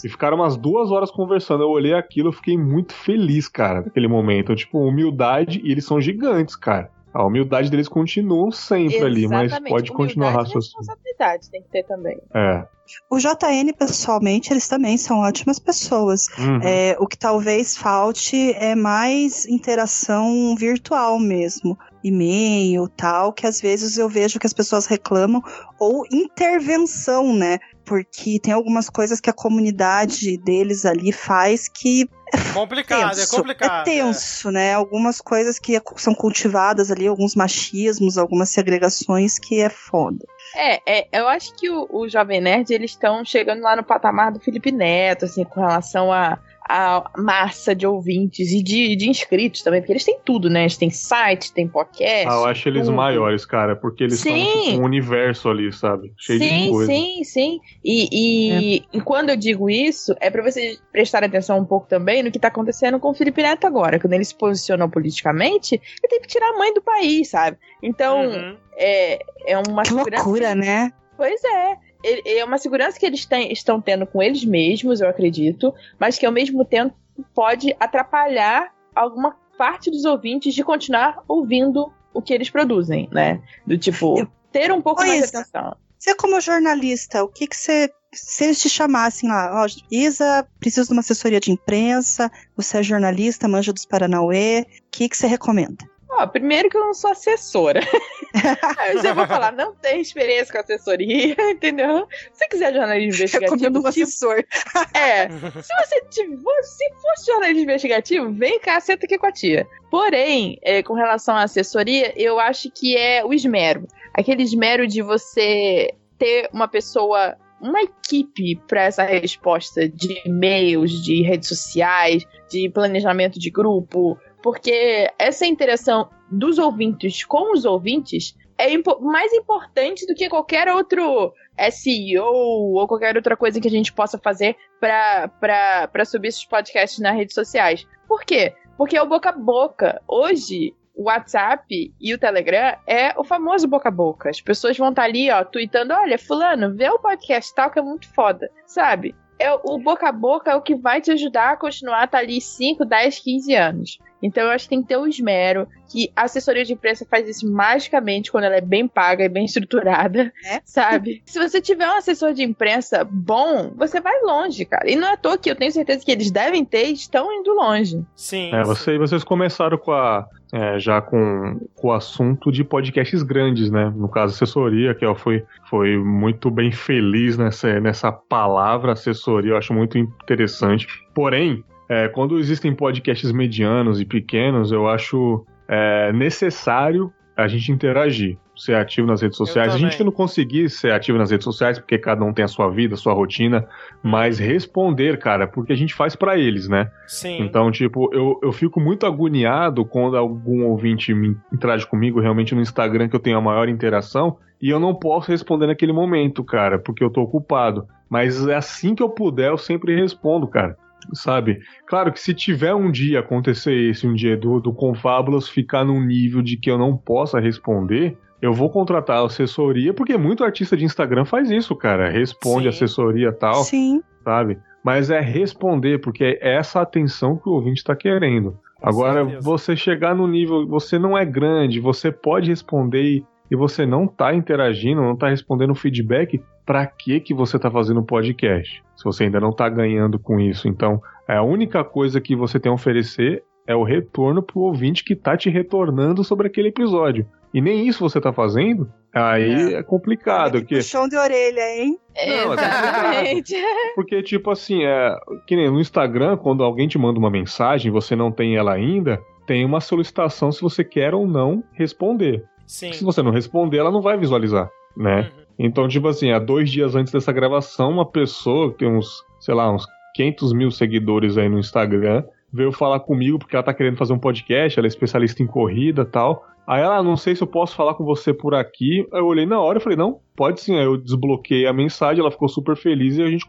E ficaram umas duas horas conversando. Eu olhei aquilo, eu fiquei muito feliz, cara, naquele momento. Tipo, humildade, e eles são gigantes, cara. A humildade deles continua sempre Exatamente. ali, mas pode continuar raciocínio. responsabilidade tem que ter também. É. O JN, pessoalmente, eles também são ótimas pessoas. Uhum. É, o que talvez falte é mais interação virtual mesmo. E-mail, tal, que às vezes eu vejo que as pessoas reclamam, ou intervenção, né? Porque tem algumas coisas que a comunidade deles ali faz que Complicado, tenso, é complicado. É tenso, é. né? Algumas coisas que são cultivadas ali, alguns machismos, algumas segregações que é foda. É, é eu acho que o, o Jovem Nerd, eles estão chegando lá no patamar do Felipe Neto, assim, com relação a a massa de ouvintes e de, de inscritos também, porque eles têm tudo, né? Eles têm site, têm podcast. Ah, eu acho eles tudo. maiores, cara, porque eles sim. são tipo um universo ali, sabe? Cheio sim, de coisa. Sim, sim, E, e, é. e, quando eu digo isso, é para vocês prestarem atenção um pouco também no que tá acontecendo com o Felipe Neto agora. Quando ele se posicionou politicamente, ele tem que tirar a mãe do país, sabe? Então, uhum. é, é uma que loucura, né? Pois é é uma segurança que eles têm, estão tendo com eles mesmos, eu acredito, mas que ao mesmo tempo pode atrapalhar alguma parte dos ouvintes de continuar ouvindo o que eles produzem, né? Do tipo. Ter um pouco mais de atenção. Você, como jornalista, o que que você. Se eles te chamassem lá, ó, Isa, preciso de uma assessoria de imprensa, você é jornalista, manja dos Paranauê, o que que você recomenda? Ó, primeiro que eu não sou assessora. Eu já vou falar, não tem experiência com assessoria, entendeu? Se você quiser jornalismo investigativo, um assessor. É, se você tiver, se fosse jornalismo investigativo, vem cá, senta aqui com a tia. Porém, é, com relação à assessoria, eu acho que é o esmero. Aquele esmero de você ter uma pessoa, uma equipe para essa resposta de e-mails, de redes sociais, de planejamento de grupo, porque essa interação dos ouvintes com os ouvintes é impo- mais importante do que qualquer outro SEO ou qualquer outra coisa que a gente possa fazer para subir esses podcasts nas redes sociais. Por quê? Porque é o boca a boca. Hoje, o WhatsApp e o Telegram é o famoso boca a boca. As pessoas vão estar ali, ó, tweetando: olha, fulano, vê o podcast tal que é muito foda, sabe? É, o boca a boca é o que vai te ajudar a continuar a estar ali 5, 10, 15 anos. Então eu acho que tem que ter o esmero, que a assessoria de imprensa faz isso magicamente quando ela é bem paga e bem estruturada, É? sabe? Se você tiver um assessor de imprensa bom, você vai longe, cara. E não é à toa que eu tenho certeza que eles devem ter e estão indo longe. Sim. É, sim. você, vocês começaram com a, é, já com, o assunto de podcasts grandes, né? No caso, assessoria, que ela foi, foi muito bem feliz nessa, nessa palavra assessoria, eu acho muito interessante. Porém, é, quando existem podcasts medianos e pequenos, eu acho é, necessário a gente interagir, ser ativo nas redes sociais. A gente que não conseguir ser ativo nas redes sociais, porque cada um tem a sua vida, a sua rotina, mas responder, cara, porque a gente faz pra eles, né? Sim. Então, tipo, eu, eu fico muito agoniado quando algum ouvinte me interage comigo realmente no Instagram, que eu tenho a maior interação, e eu não posso responder naquele momento, cara, porque eu tô ocupado. Mas assim que eu puder, eu sempre respondo, cara. Sabe? Claro que se tiver um dia acontecer esse, um dia do, do Confábulas ficar num nível de que eu não possa responder, eu vou contratar a assessoria, porque muito artista de Instagram faz isso, cara. Responde Sim. assessoria e tal Sim. sabe? Mas é responder, porque é essa atenção que o ouvinte está querendo. Agora, certeza. você chegar no nível, você não é grande, você pode responder e, e você não tá interagindo, não tá respondendo feedback, pra que que você tá fazendo podcast? Se você ainda não tá ganhando com isso. Então, a única coisa que você tem a oferecer é o retorno pro ouvinte que tá te retornando sobre aquele episódio. E nem isso você tá fazendo, aí é, complicado. Olha que porque- puxão de orelha, hein? Não, é Exatamente. porque, tipo assim, é, que nem no Instagram, quando alguém te manda uma mensagem e você não tem ela ainda, tem uma solicitação se você quer ou não responder. Sim. Se você não responder, ela não vai visualizar, né? Uhum. Então, tipo assim, há dois dias antes dessa gravação, uma pessoa que tem uns, sei lá, uns 500 mil seguidores aí no Instagram, veio falar comigo porque ela tá querendo fazer um podcast, ela é especialista em corrida e tal. Aí ela, "Ah, não sei se eu posso falar com você por aqui. Aí eu olhei na hora e falei, não, pode sim. Aí eu desbloqueei a mensagem, ela ficou super feliz e a gente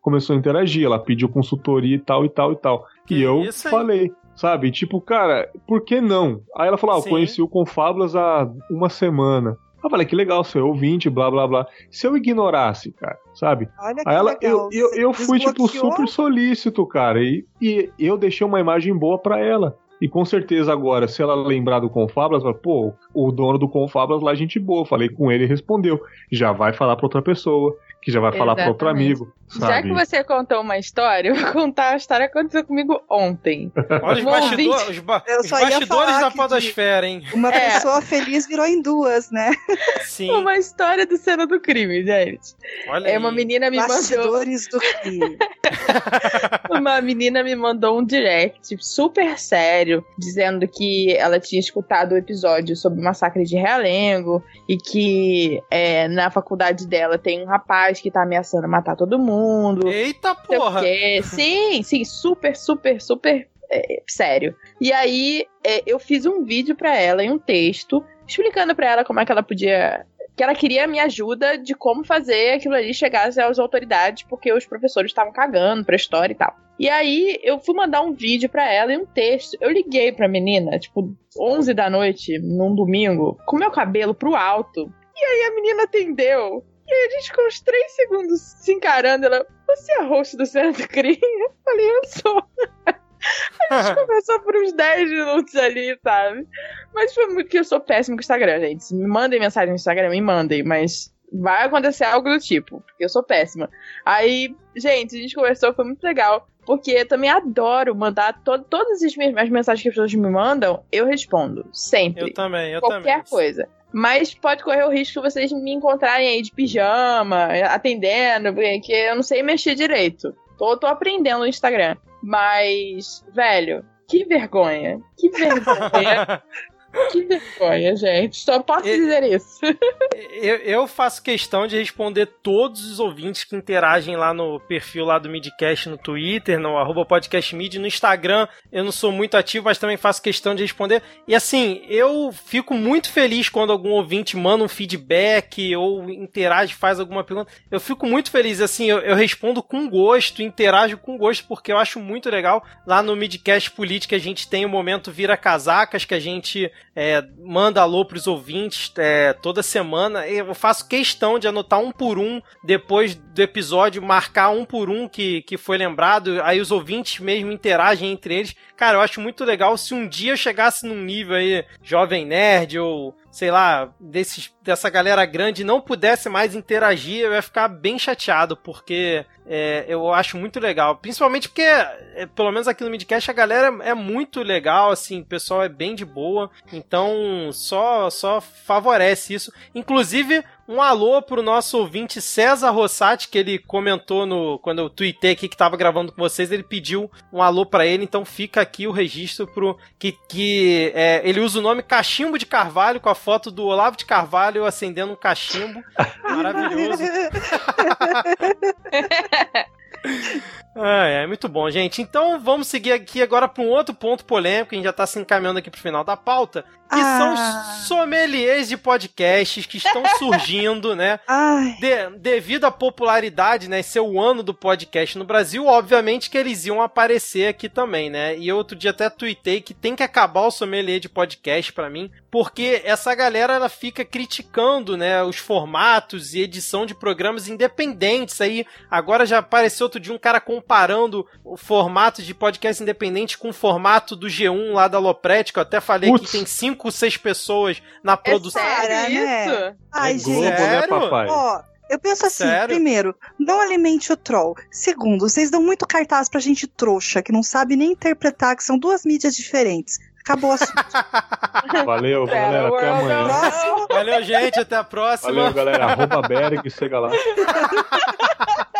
começou a interagir. Ela pediu consultoria e tal e tal e tal. Que e eu falei, sabe? Tipo, cara, por que não? Aí ela falou, ah, eu Sim. conheci o Confábulas há uma semana. Eu falei, que legal, você é ouvinte, blá blá blá. Se eu ignorasse, cara, sabe? Olha que Aí ela, legal. eu, eu, eu fui, tipo, super solícito, cara. E, e eu deixei uma imagem boa pra ela. E com certeza agora, se ela lembrar do Confablas, vai, pô, o dono do Confablas lá, é gente boa. Falei com ele e respondeu. Já vai falar pra outra pessoa, que já vai falar pra outro Exatamente. Amigo. Já Sabe? que você contou uma história, eu vou contar a história que aconteceu comigo ontem. Olha os Um bastidores, ouvinte. os, ba- os bastidores da podosfera, hein? Uma É. pessoa feliz virou em duas, né? Sim. Uma história do cena do crime, gente. Olha É, uma aí. menina me mandou. Bastidores do crime. Uma menina me mandou um direct super sério, dizendo que ela tinha escutado o episódio sobre o massacre de Realengo e que é, na faculdade dela tem um rapaz que tá ameaçando matar todo mundo. Eita não sei o porra! Sim, sim, super, super, super é, sério. E aí é, eu fiz um vídeo pra ela e um texto explicando pra ela como é que ela podia. Que ela queria a minha ajuda de como fazer aquilo ali chegasse às autoridades, porque os professores estavam cagando pra história e tal. E aí eu fui mandar um vídeo pra ela e um texto. Eu liguei pra menina, tipo, 11 da noite, num domingo, com meu cabelo pro alto. E aí a menina atendeu. E aí a gente ficou uns 3 segundos se encarando. Ela, você é host do do Crime? Eu falei, eu sou. A gente conversou por uns 10 minutos ali, sabe? Mas foi muito que eu sou péssimo com o Instagram, gente. Me mandem mensagem no Instagram, me mandem, mas vai acontecer algo do tipo, porque eu sou péssima. Aí, gente, a gente conversou, foi muito legal. Porque eu também adoro mandar to todas as minhas mensagens que as pessoas me mandam, eu respondo. Sempre. Eu também, eu Qualquer também. coisa. Mas pode correr o risco de vocês me encontrarem aí de pijama, atendendo, porque eu não sei mexer direito. Tô, tô aprendendo no Instagram. Mas, velho, que vergonha. Que vergonha. Que vergonha, gente. Só posso E- dizer isso. Eu, eu faço questão de responder todos os ouvintes que interagem lá no perfil lá do Midcast no Twitter, no arroba podcastmid, no Instagram. Eu não sou muito ativo, mas também faço questão de responder. E assim, eu fico muito feliz quando algum ouvinte manda um feedback ou interage, faz alguma pergunta. Eu fico muito feliz, assim, eu, eu respondo com gosto, interajo com gosto, porque eu acho muito legal. Lá no Midcast Política a gente tem o momento Vira Casacas, que a gente é, manda alô pros ouvintes é, toda semana. Eu faço questão de anotar um por um depois do episódio, marcar um por um que, que foi lembrado. Aí os ouvintes mesmo interagem entre eles. Cara, eu acho muito legal se um dia eu chegasse num nível aí, Jovem Nerd ou sei lá, desses, dessa galera grande não pudesse mais interagir, eu ia ficar bem chateado, porque é, eu acho muito legal. Principalmente porque, é, pelo menos aqui no Midcast, a galera é muito legal, assim, o pessoal é bem de boa, então só, só favorece isso. Inclusive, um alô pro nosso ouvinte César Rossati, que ele comentou no quando eu tuitei aqui que tava gravando com vocês, ele pediu um alô pra ele, então fica aqui o registro pro que, que é, ele usa o nome Cachimbo de Carvalho com a foto do Olavo de Carvalho acendendo um cachimbo. Maravilhoso. É, é muito bom, gente. Então vamos seguir aqui agora para um outro ponto polêmico, a gente já tá se encaminhando aqui pro final da pauta, que Ah. são sommeliers de podcasts que estão surgindo, né? De- devido à popularidade, né, ser o ano do podcast no Brasil, obviamente que eles iam aparecer aqui também, né? E outro dia até tuitei que tem que acabar o sommelier de podcast pra mim, porque essa galera ela fica criticando, né, os formatos e edição de programas independentes aí. Agora já apareceu outro dia um cara comparando o formato de podcast independente com o formato do G1 lá da Lopretti, que eu até falei Putz. que tem cinco, seis pessoas na É produção. sério Para, né? isso? ai é gente. Globo, né, Sério? papai? Ó, eu penso assim, Sério? primeiro, não alimente o troll. Segundo, vocês dão muito cartaz pra gente trouxa, que não sabe nem interpretar, que são duas mídias diferentes. Acabou o assunto. Valeu, galera. Até amanhã. Próximo. Valeu, gente. Até a próxima. Valeu, galera. Arroba Berg, chega lá.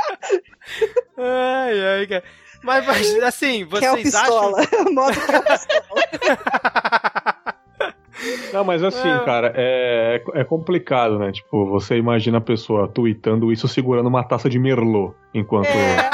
Ai, ai, cara. Mas, mas, assim, que é vocês acham. pistola. Modo que é o pistola. Não, mas assim, É. cara, é, é complicado, né? Tipo, você imagina a pessoa tweetando isso segurando uma taça de Merlot enquanto, É,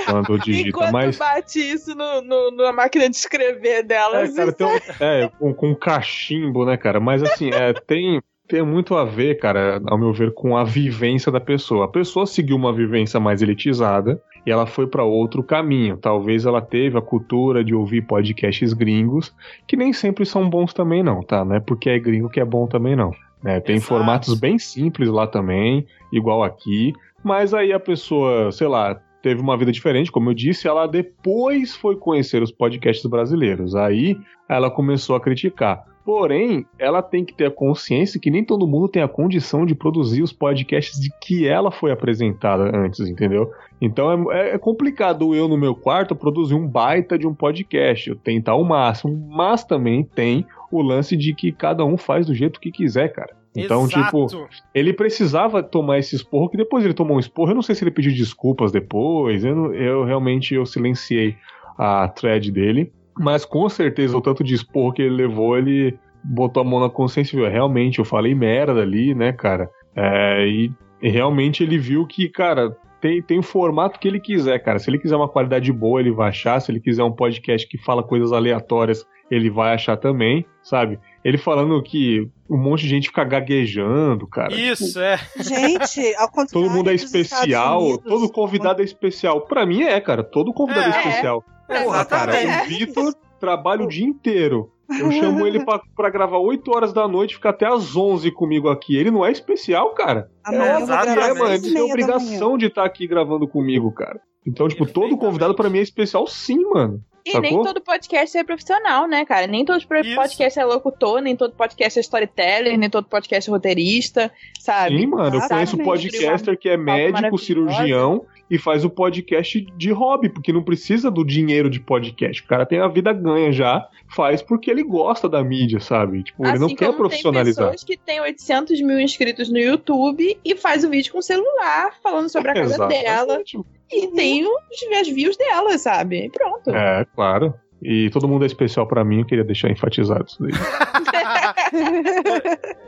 enquanto digita. enquanto mas. bate isso no, no- na máquina de escrever dela. É, cara, tem um- é, com, com cachimbo, né, cara? Mas assim, é, tem, tem muito a ver, cara, ao meu ver, com a vivência da pessoa. A pessoa seguiu uma vivência mais elitizada e ela foi para outro caminho. Talvez ela teve a cultura de ouvir podcasts gringos, que nem sempre são bons também, não, tá? Não é porque é gringo que é bom também, não. né? tem Exato. formatos bem simples lá também, igual aqui. Mas aí a pessoa, sei lá, teve uma vida diferente, como eu disse, ela depois foi conhecer os podcasts brasileiros. Aí ela começou a criticar. Porém, ela tem que ter a consciência que nem todo mundo tem a condição de produzir os podcasts de que ela foi apresentada antes, entendeu? Então é, é complicado eu, no meu quarto, produzir um baita de um podcast, eu tentar o máximo, mas também tem o lance de que cada um faz do jeito que quiser, cara. Então, Exato. tipo, ele precisava tomar esse esporro, que depois ele tomou um esporro. Eu não sei se ele pediu desculpas depois. Eu, eu realmente eu silenciei a thread dele. Mas com certeza o tanto de esporro que ele levou, ele botou a mão na consciência e viu. Realmente, eu falei merda ali, né, cara? É, e, e realmente ele viu que, cara, tem, tem o formato que ele quiser, cara. Se ele quiser uma qualidade boa, ele vai achar. Se ele quiser um podcast que fala coisas aleatórias, ele vai achar também, sabe? Ele falando que um monte de gente fica gaguejando, cara. Isso, é. Gente, ao contrário. Todo mundo é especial, Unidos, todo convidado é especial. Pra mim é, cara, todo convidado é, É. especial. Porra, cara, o Vitor trabalha o dia inteiro. Eu chamo ele pra, pra gravar 8 horas da noite, ficar até às 11 comigo aqui. Ele não é especial, cara. Amanhã vou exatamente. gravar É, mano, ele tem obrigação de estar aqui gravando comigo, cara. Então, tipo, todo convidado pra mim é especial sim, mano. E nem Sacou? todo podcast é profissional, né, cara? Nem todo Isso. podcast é locutor, nem todo podcast é storyteller, nem todo podcast é roteirista, sabe? Sim, mano, eu conheço podcaster que é médico, cirurgião e faz o podcast de hobby, porque não precisa do dinheiro de podcast. O cara tem a vida ganha já, faz porque ele gosta da mídia, sabe? Tipo, ele não Assim quer profissionalizar. Tem pessoas que têm 800 mil inscritos no YouTube e faz o vídeo com o celular, falando sobre a casa dela. E tem os, as views dela, sabe? E pronto. É, claro. E todo mundo é especial pra mim, eu queria deixar enfatizado isso daí.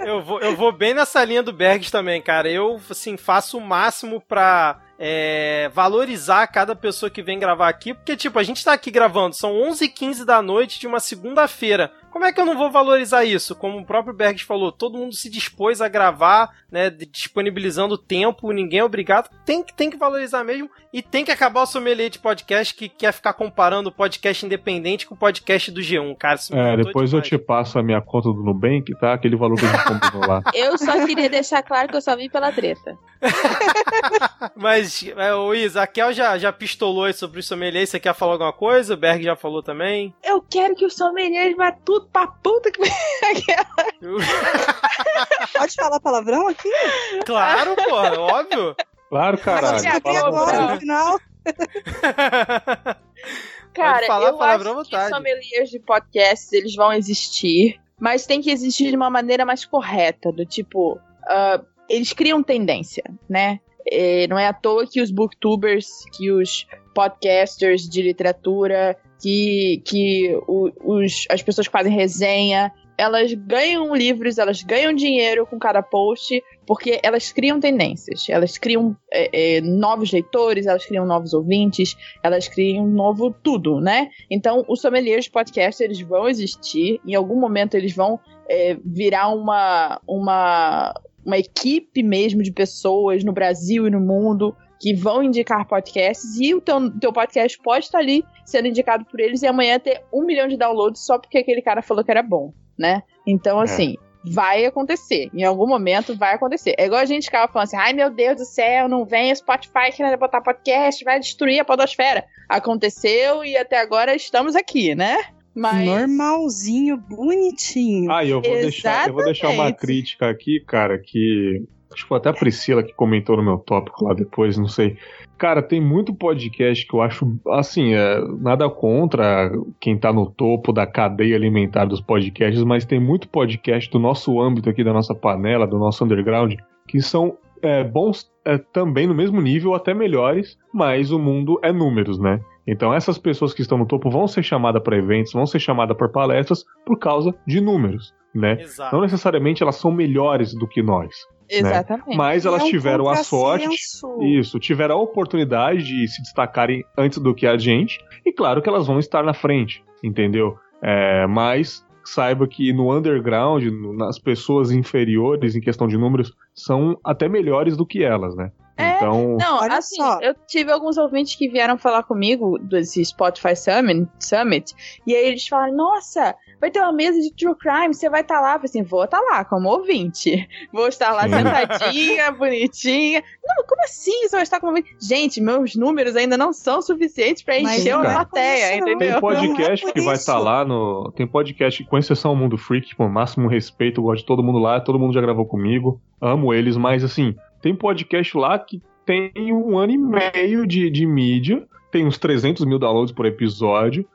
Eu vou, eu vou bem nessa linha do Bergs também, cara. Eu, assim, faço o máximo pra é, valorizar cada pessoa que vem gravar aqui, porque, tipo, a gente tá aqui gravando, são 11h15 da noite de uma segunda-feira. Como é que eu não vou valorizar isso? Como o próprio Bergs falou, todo mundo se dispôs a gravar, né, disponibilizando tempo, ninguém é obrigado. Tem, que- tem que valorizar mesmo e tem que acabar o sommelier de podcast que quer ficar comparando o podcast independente com o podcast do G1, cara. É, depois eu demais. te passo a minha conta do Nubank, tá? Aquele valor que a gente combinou lá. Eu só queria deixar claro que eu só vim pela treta. Mas, é, o Isa, a Kel já, já pistolou sobre o sommelier. Você quer falar alguma coisa? O Berg já falou também. Eu quero que o sommelier vá tudo pra puta que Pode falar palavrão aqui? claro, porra, óbvio. Claro, caralho. Mas agora, palavrão. no final. Cara, falar eu acho que vontade. sommeliers de podcasts, eles vão existir, mas tem que existir de uma maneira mais correta, do tipo, ah, eles criam tendência, né? É, não é à toa que os booktubers, que os podcasters de literatura, que, que o- os, as pessoas que fazem resenha, elas ganham livros, elas ganham dinheiro com cada post, porque elas criam tendências, elas criam é, é, novos leitores, elas criam novos ouvintes, elas criam um novo tudo, né? Então, os sommeliers de podcast, eles vão existir, em algum momento eles vão é, virar uma, uma, uma equipe mesmo de pessoas no Brasil e no mundo que vão indicar podcasts e o teu, teu podcast pode estar ali sendo indicado por eles e amanhã ter um milhão de downloads só porque aquele cara falou que era bom, né? Então, assim, vai acontecer. Em algum momento vai acontecer. É igual a gente ficava falando assim: ai meu Deus do céu, não vem o Spotify querendo botar podcast, vai destruir a Podosfera. Aconteceu e até agora estamos aqui, né? Mas. Normalzinho, bonitinho. Ah, eu vou deixar, eu vou deixar uma crítica aqui, cara, que acho que foi até a Priscila que comentou no meu tópico lá depois, não sei. Cara, tem muito podcast que eu acho, assim, é, nada contra quem tá no topo da cadeia alimentar dos podcasts, mas tem muito podcast do nosso âmbito aqui, da nossa panela, do nosso underground, que são é, bons é, também no mesmo nível, até melhores, mas o mundo é números, né? Então essas pessoas que estão no topo vão ser chamadas para eventos, vão ser chamadas para palestras por causa de números, né? Exato. Não necessariamente elas são melhores do que nós, Exatamente. mas elas É um tiveram a sorte, isso, tiveram a oportunidade de se destacarem antes do que a gente, e claro que elas vão estar na frente, entendeu? É, mas saiba que no underground, nas pessoas inferiores em questão de números, são até melhores do que elas, né? É, Então, Não, Olha assim, só. eu tive alguns ouvintes que vieram falar comigo desse Spotify Summit, Summit e aí eles falaram, nossa, vai ter uma mesa de true crime, você vai estar lá? Eu falei assim, vou estar lá como ouvinte. Vou estar lá Sim. sentadinha, bonitinha. Não, como assim você vai estar como ouvinte? Gente, meus números ainda não são suficientes pra Mas encher uma é plateia, entendeu? Tem podcast Não é que vai estar lá no. Tem podcast, com exceção ao Mundo Freak, com o máximo respeito, eu gosto de todo mundo lá, todo mundo já gravou comigo, amo eles, mas assim, tem podcast lá que tem um ano e meio de, de mídia, tem uns 300 mil downloads por episódio,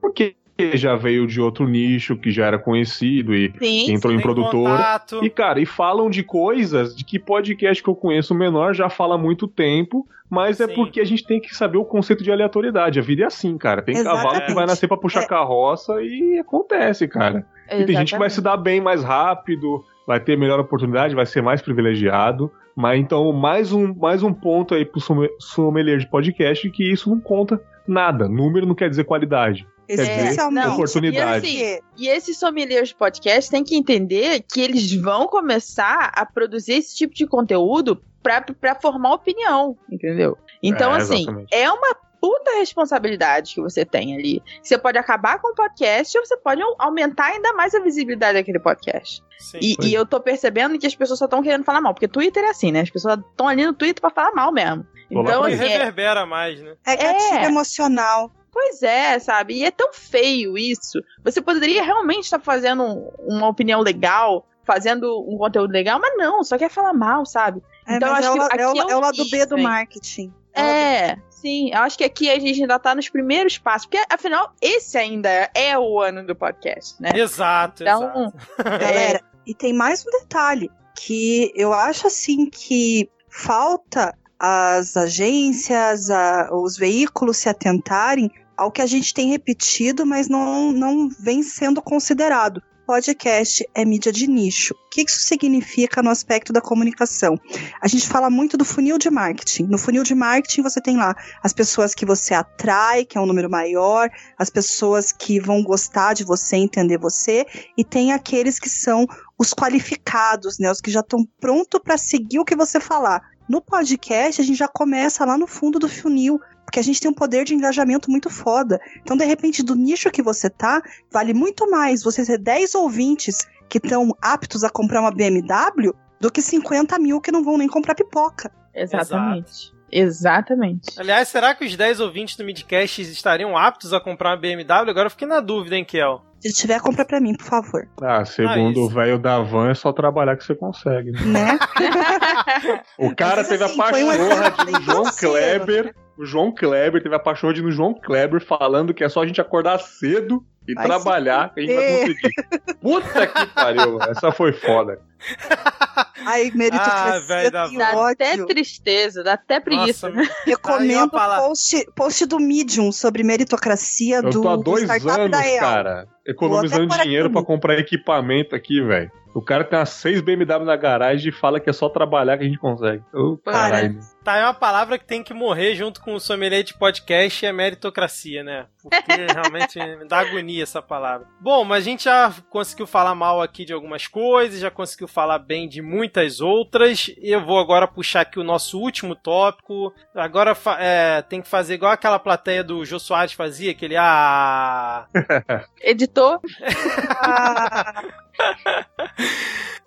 porque já veio de outro nicho que já era conhecido e Sim, entrou em Tem produtora. contato. E, cara, e falam de coisas de que podcast que eu conheço menor já fala há muito tempo, mas é Sim. porque a gente tem que saber o conceito de aleatoriedade. A vida é assim, cara. Tem cavalo que Exatamente. vai nascer pra puxar É. carroça e acontece, cara. E tem gente que vai exatamente. se dar bem mais rápido, vai ter melhor oportunidade, vai ser mais privilegiado. Mas então, mais um, mais um ponto aí pro somme- sommelier de podcast que isso não conta nada. Número não quer dizer qualidade. Especialmente não, oportunidade. porque E esses sommeliers de podcast têm que entender que eles vão começar a produzir esse tipo de conteúdo pra, pra formar opinião, entendeu? Então, É, assim, exatamente. é uma puta responsabilidade que você tem ali. Você pode acabar com o podcast ou você pode au- aumentar ainda mais a visibilidade daquele podcast. Sim. E, e eu tô percebendo que as pessoas só estão querendo falar mal, porque Twitter é assim, né? As pessoas estão ali no Twitter pra falar mal mesmo. Então, E assim, é- reverbera mais, né? é gatilho É. emocional. Pois é, sabe? E é tão feio isso. Você poderia realmente estar fazendo uma opinião legal, fazendo um conteúdo legal, mas não, só quer falar mal, sabe? É, então acho é que aqui é, o, é, o lado B do marketing. É, sim. Eu acho que aqui a gente ainda tá nos primeiros passos. Porque, afinal, esse ainda é o ano do podcast, né? Exato, então, exato. Galera, e tem mais um detalhe. Que eu acho, assim, que falta as agências, a, os veículos se atentarem ao que a gente tem repetido, mas não, não vem sendo considerado podcast é mídia de nicho. O que isso significa no aspecto da comunicação? A gente fala muito do funil de marketing. No funil de marketing você tem lá as pessoas que você atrai, que é um número maior, as pessoas que vão gostar de você, entender você, e tem aqueles que são os qualificados, né, os que já estão prontos para seguir o que você falar. No podcast, a gente já começa lá no fundo do funil, porque a gente tem um poder de engajamento muito foda. Então, de repente, do nicho que você tá, vale muito mais você ter 10 ouvintes que estão aptos a comprar uma BMW do que 50 mil que não vão nem comprar pipoca. Exatamente. Exato. Exatamente. Aliás, será que os 10 ouvintes do Midcast estariam aptos a comprar uma BMW? Agora eu fiquei na dúvida, hein, Kel? Se tiver, compra pra mim, por favor. Ah, segundo ah, o velho da van, é só trabalhar que você consegue. Né? né? o cara Mas, teve assim, a pachorra de João Kleber o João Kleber teve a paixão de no João Kleber falando que é só a gente acordar cedo e vai trabalhar que a gente vai conseguir. Puta que pariu, essa foi foda. Ai, meritocracia, ah, dá até tristeza, dá até preguiça. Nossa, Recomendo o post, post do Medium sobre meritocracia Eu do, tô há dois anos, cara, economizando dinheiro para comprar equipamento aqui, velho. O cara tem umas seis BMW na garagem e fala que é só trabalhar que a gente consegue. Oh, caralho. Tá, é uma palavra que tem que morrer junto com o sommelier de podcast é meritocracia, né? Porque realmente dá agonia essa palavra. Bom, mas a gente já conseguiu falar mal aqui de algumas coisas, já conseguiu falar bem de muitas outras. Eu vou agora puxar aqui o nosso último tópico. Agora é, tem que fazer igual aquela plateia do Jô Soares fazia, aquele ah... Editor.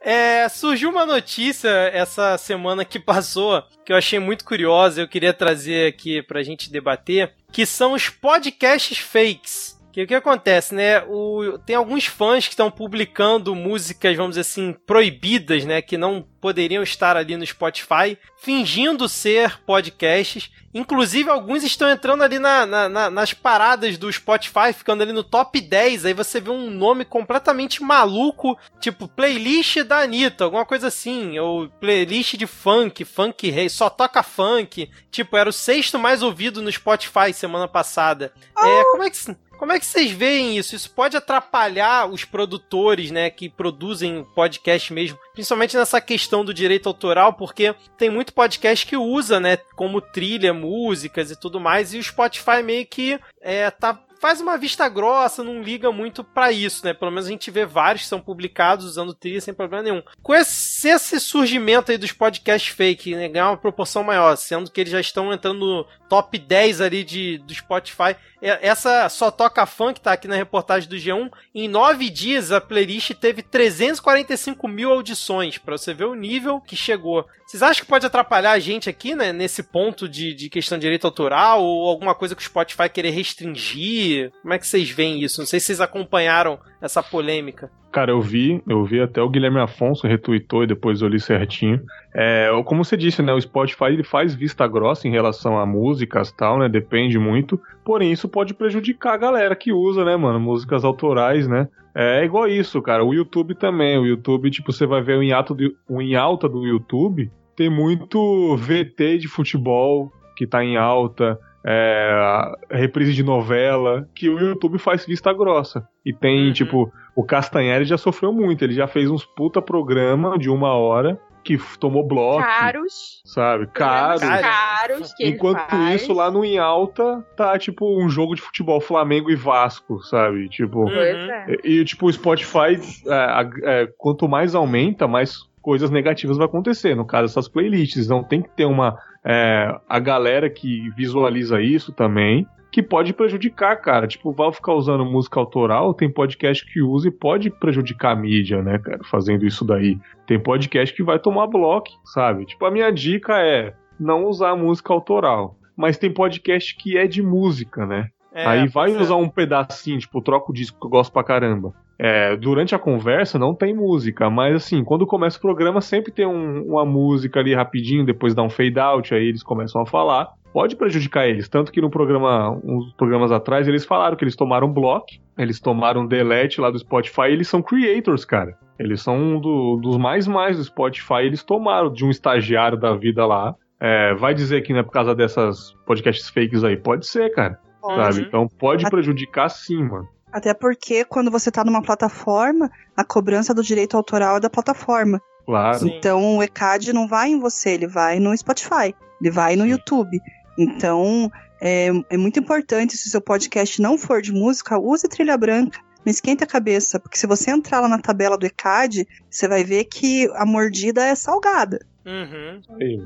É, surgiu uma notícia essa semana que passou que eu achei muito curiosa, eu queria trazer aqui pra gente debater, que são os podcasts fakes. Que o que acontece, né? O, tem alguns fãs que estão publicando músicas, vamos dizer assim, proibidas, né? Que não poderiam estar ali no Spotify, fingindo ser podcasts. Inclusive, alguns estão entrando ali na, na, na, nas paradas do Spotify, ficando ali no top 10. Aí você vê um nome completamente maluco, tipo playlist da Anitta, alguma coisa assim. Ou playlist de funk, funk rei, só toca funk. Tipo, era o sexto mais ouvido no Spotify semana passada. Oh. É, como é que. Como é que vocês veem isso? Isso pode atrapalhar os produtores, né, que produzem podcast mesmo, principalmente nessa questão do direito autoral, porque tem muito podcast que usa, né, como trilha, músicas e tudo mais, e o Spotify meio que é, tá faz uma vista grossa, não liga muito para isso, né? Pelo menos a gente vê vários que são publicados usando trilha sem problema nenhum. Com esse, esse surgimento aí dos podcasts fake, né, ganhar uma proporção maior, sendo que eles já estão entrando no top 10 ali de, do Spotify. É, essa só toca funk, tá aqui na reportagem do G1. Em nove dias, a playlist teve 345 mil audições, para você ver o nível que chegou. Vocês acham que pode atrapalhar a gente aqui, né, nesse ponto de, de questão de direito autoral ou alguma coisa que o Spotify querer restringir? Como é que vocês veem isso? Não sei se vocês acompanharam essa polêmica. Cara, eu vi, eu vi até o Guilherme Afonso retweetou e depois eu li certinho. É, como você disse, né, o Spotify ele faz vista grossa em relação a músicas tal, né, depende muito. Porém, isso pode prejudicar a galera que usa, né, mano, músicas autorais, né. É igual isso, cara. O YouTube também. O YouTube, tipo, você vai ver o em, alta do, o em alta do YouTube, tem muito VT de futebol que tá em alta, é, reprise de novela, que o YouTube faz vista grossa. E tem, uhum. tipo, o Castanheira já sofreu muito, ele já fez uns puta programa de uma hora que tomou bloco. Caros. Sabe? Caros. Caros. Que Enquanto isso, lá no Em Alta, tá tipo um jogo de futebol Flamengo e Vasco, sabe? Tipo. Pois é. E, e tipo, o Spotify, é, é, quanto mais aumenta, mais coisas negativas vai acontecer. No caso, essas playlists. Então tem que ter uma. É, a galera que visualiza isso também, que pode prejudicar, cara. Tipo, vai ficar usando música autoral, tem podcast que usa e pode prejudicar a mídia, né, cara, fazendo isso daí. Tem podcast que vai tomar bloco, sabe? Tipo, a minha dica é não usar música autoral. Mas tem podcast que é de música, né? É, Aí vai usar um pedacinho, tipo, troca o disco que eu gosto pra caramba. É, durante a conversa não tem música, mas assim, quando começa o programa sempre tem um, uma música ali rapidinho, depois dá um fade out, aí eles começam a falar. Pode prejudicar eles, tanto que no programa, uns programas atrás, eles falaram que eles tomaram block, eles tomaram delete lá do Spotify, eles são creators, cara. Eles são um do, dos mais mais do Spotify, eles tomaram de um estagiário da vida lá. É, vai dizer que não é por causa dessas podcasts fakes aí? Pode ser, cara. Sabe? Então pode prejudicar sim, mano. Até porque quando você está numa plataforma, a cobrança do direito autoral é da plataforma. Claro. Então o ECAD não vai em você, ele vai no Spotify, ele vai no YouTube. Então é, é muito importante, se o seu podcast não for de música, use trilha branca. Não esquenta a cabeça, porque se você entrar lá na tabela do ECAD, você vai ver que a mordida é salgada. Uhum.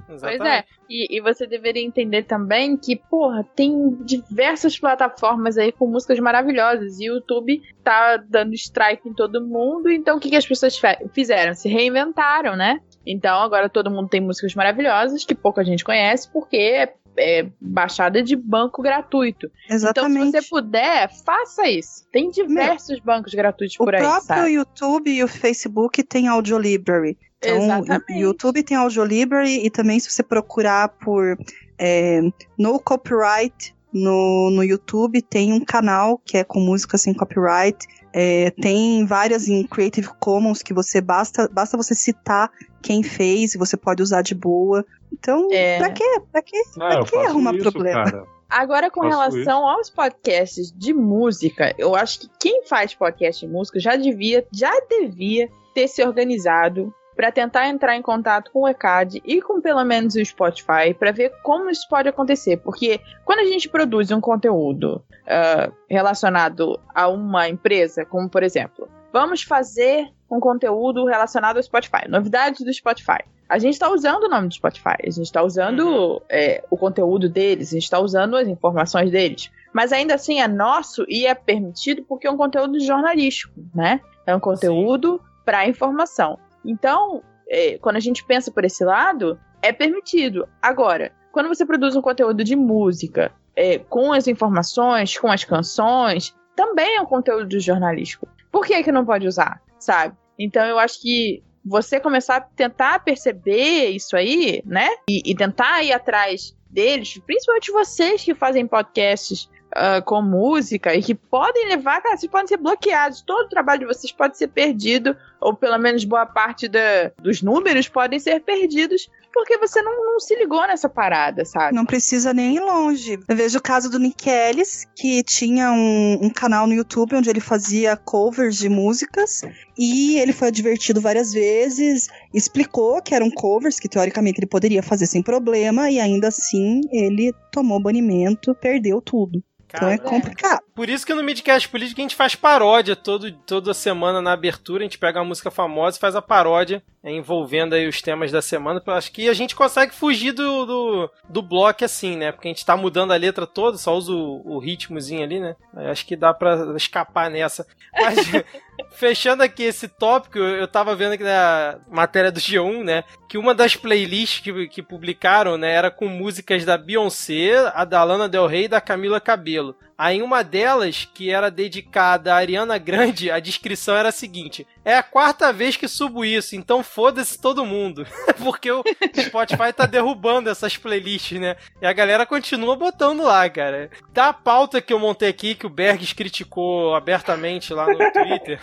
Pois é. E, e, você deveria entender também que, porra, tem diversas plataformas aí com músicas maravilhosas. E o YouTube tá dando strike em todo mundo. Então o que, que as pessoas fizeram? Se reinventaram, né? Então agora todo mundo tem músicas maravilosas que pouca gente conhece porque é é, baixada de banco gratuito. Exatamente. Então, se você puder, faça isso. Tem diversos Meu, bancos gratuitos por aí. O próprio sabe? YouTube e o Facebook tem Audio Library. Então, o YouTube tem Audio Library e também se você procurar por é, No Copyright no, no YouTube, tem um canal que é com música sem copyright. É, tem várias em Creative Commons que você basta, basta você citar quem fez e você pode usar de boa. Então, é. pra quê? Pra quê? Pra que arrumar isso, problema? Cara. Agora, com relação isso. aos podcasts de música, eu acho que quem faz podcast de música já devia, já devia ter se organizado para tentar entrar em contato com o ECAD e com pelo menos o Spotify para ver como isso pode acontecer. Porque quando a gente produz um conteúdo uh, relacionado a uma empresa, como por exemplo, vamos fazer um conteúdo relacionado ao Spotify, novidades do Spotify. A gente está usando o nome do Spotify, a gente está usando uhum. é, o conteúdo deles, a gente está usando as informações deles. Mas ainda assim é nosso e é permitido porque é um conteúdo jornalístico, né? É um conteúdo para informação. Então, é, quando a gente pensa por esse lado, é permitido. Agora, quando você produz um conteúdo de música, é, com as informações, com as canções, também é um conteúdo jornalístico. Por que, que não pode usar, sabe? Então eu acho que você começar a tentar perceber isso aí, né? E, e tentar ir atrás deles, principalmente vocês que fazem podcasts uh, com música e que podem levar, cara, vocês podem ser bloqueados. Todo o trabalho de vocês pode ser perdido, ou pelo menos boa parte da, dos números podem ser perdidos porque você não, não, se ligou nessa parada, sabe? Não precisa nem ir longe. Eu vejo o caso do Nick Ellis, que tinha um, um, canal no YouTube onde ele fazia covers de músicas e ele foi advertido várias vezes, explicou que eram covers que teoricamente ele poderia fazer sem problema e ainda assim ele tomou banimento, perdeu tudo. Então é complicado. Por isso que no Midcast Político a gente faz paródia todo, toda semana na abertura. A gente pega uma música famosa e faz a paródia é, envolvendo aí os temas da semana. Eu acho que a gente consegue fugir do, do, do bloco assim, né? Porque a gente tá mudando a letra toda, só usa o, o ritmozinho ali, né? Eu acho que dá pra escapar nessa. Mas, fechando aqui esse tópico, eu tava vendo aqui na matéria do G1, né? Que uma das playlists que, que publicaram, né? Era com músicas da Beyoncé, a da Lana Del Rey e da Camila Cabello. Aí uma delas, que era dedicada a Ariana Grande, a descrição era a seguinte: É a quarta vez que subo isso, então foda-se todo mundo. Porque o Spotify tá derrubando essas playlists, né? E a galera continua botando lá, cara. Da pauta que eu montei aqui, que o Bergs criticou abertamente lá no Twitter.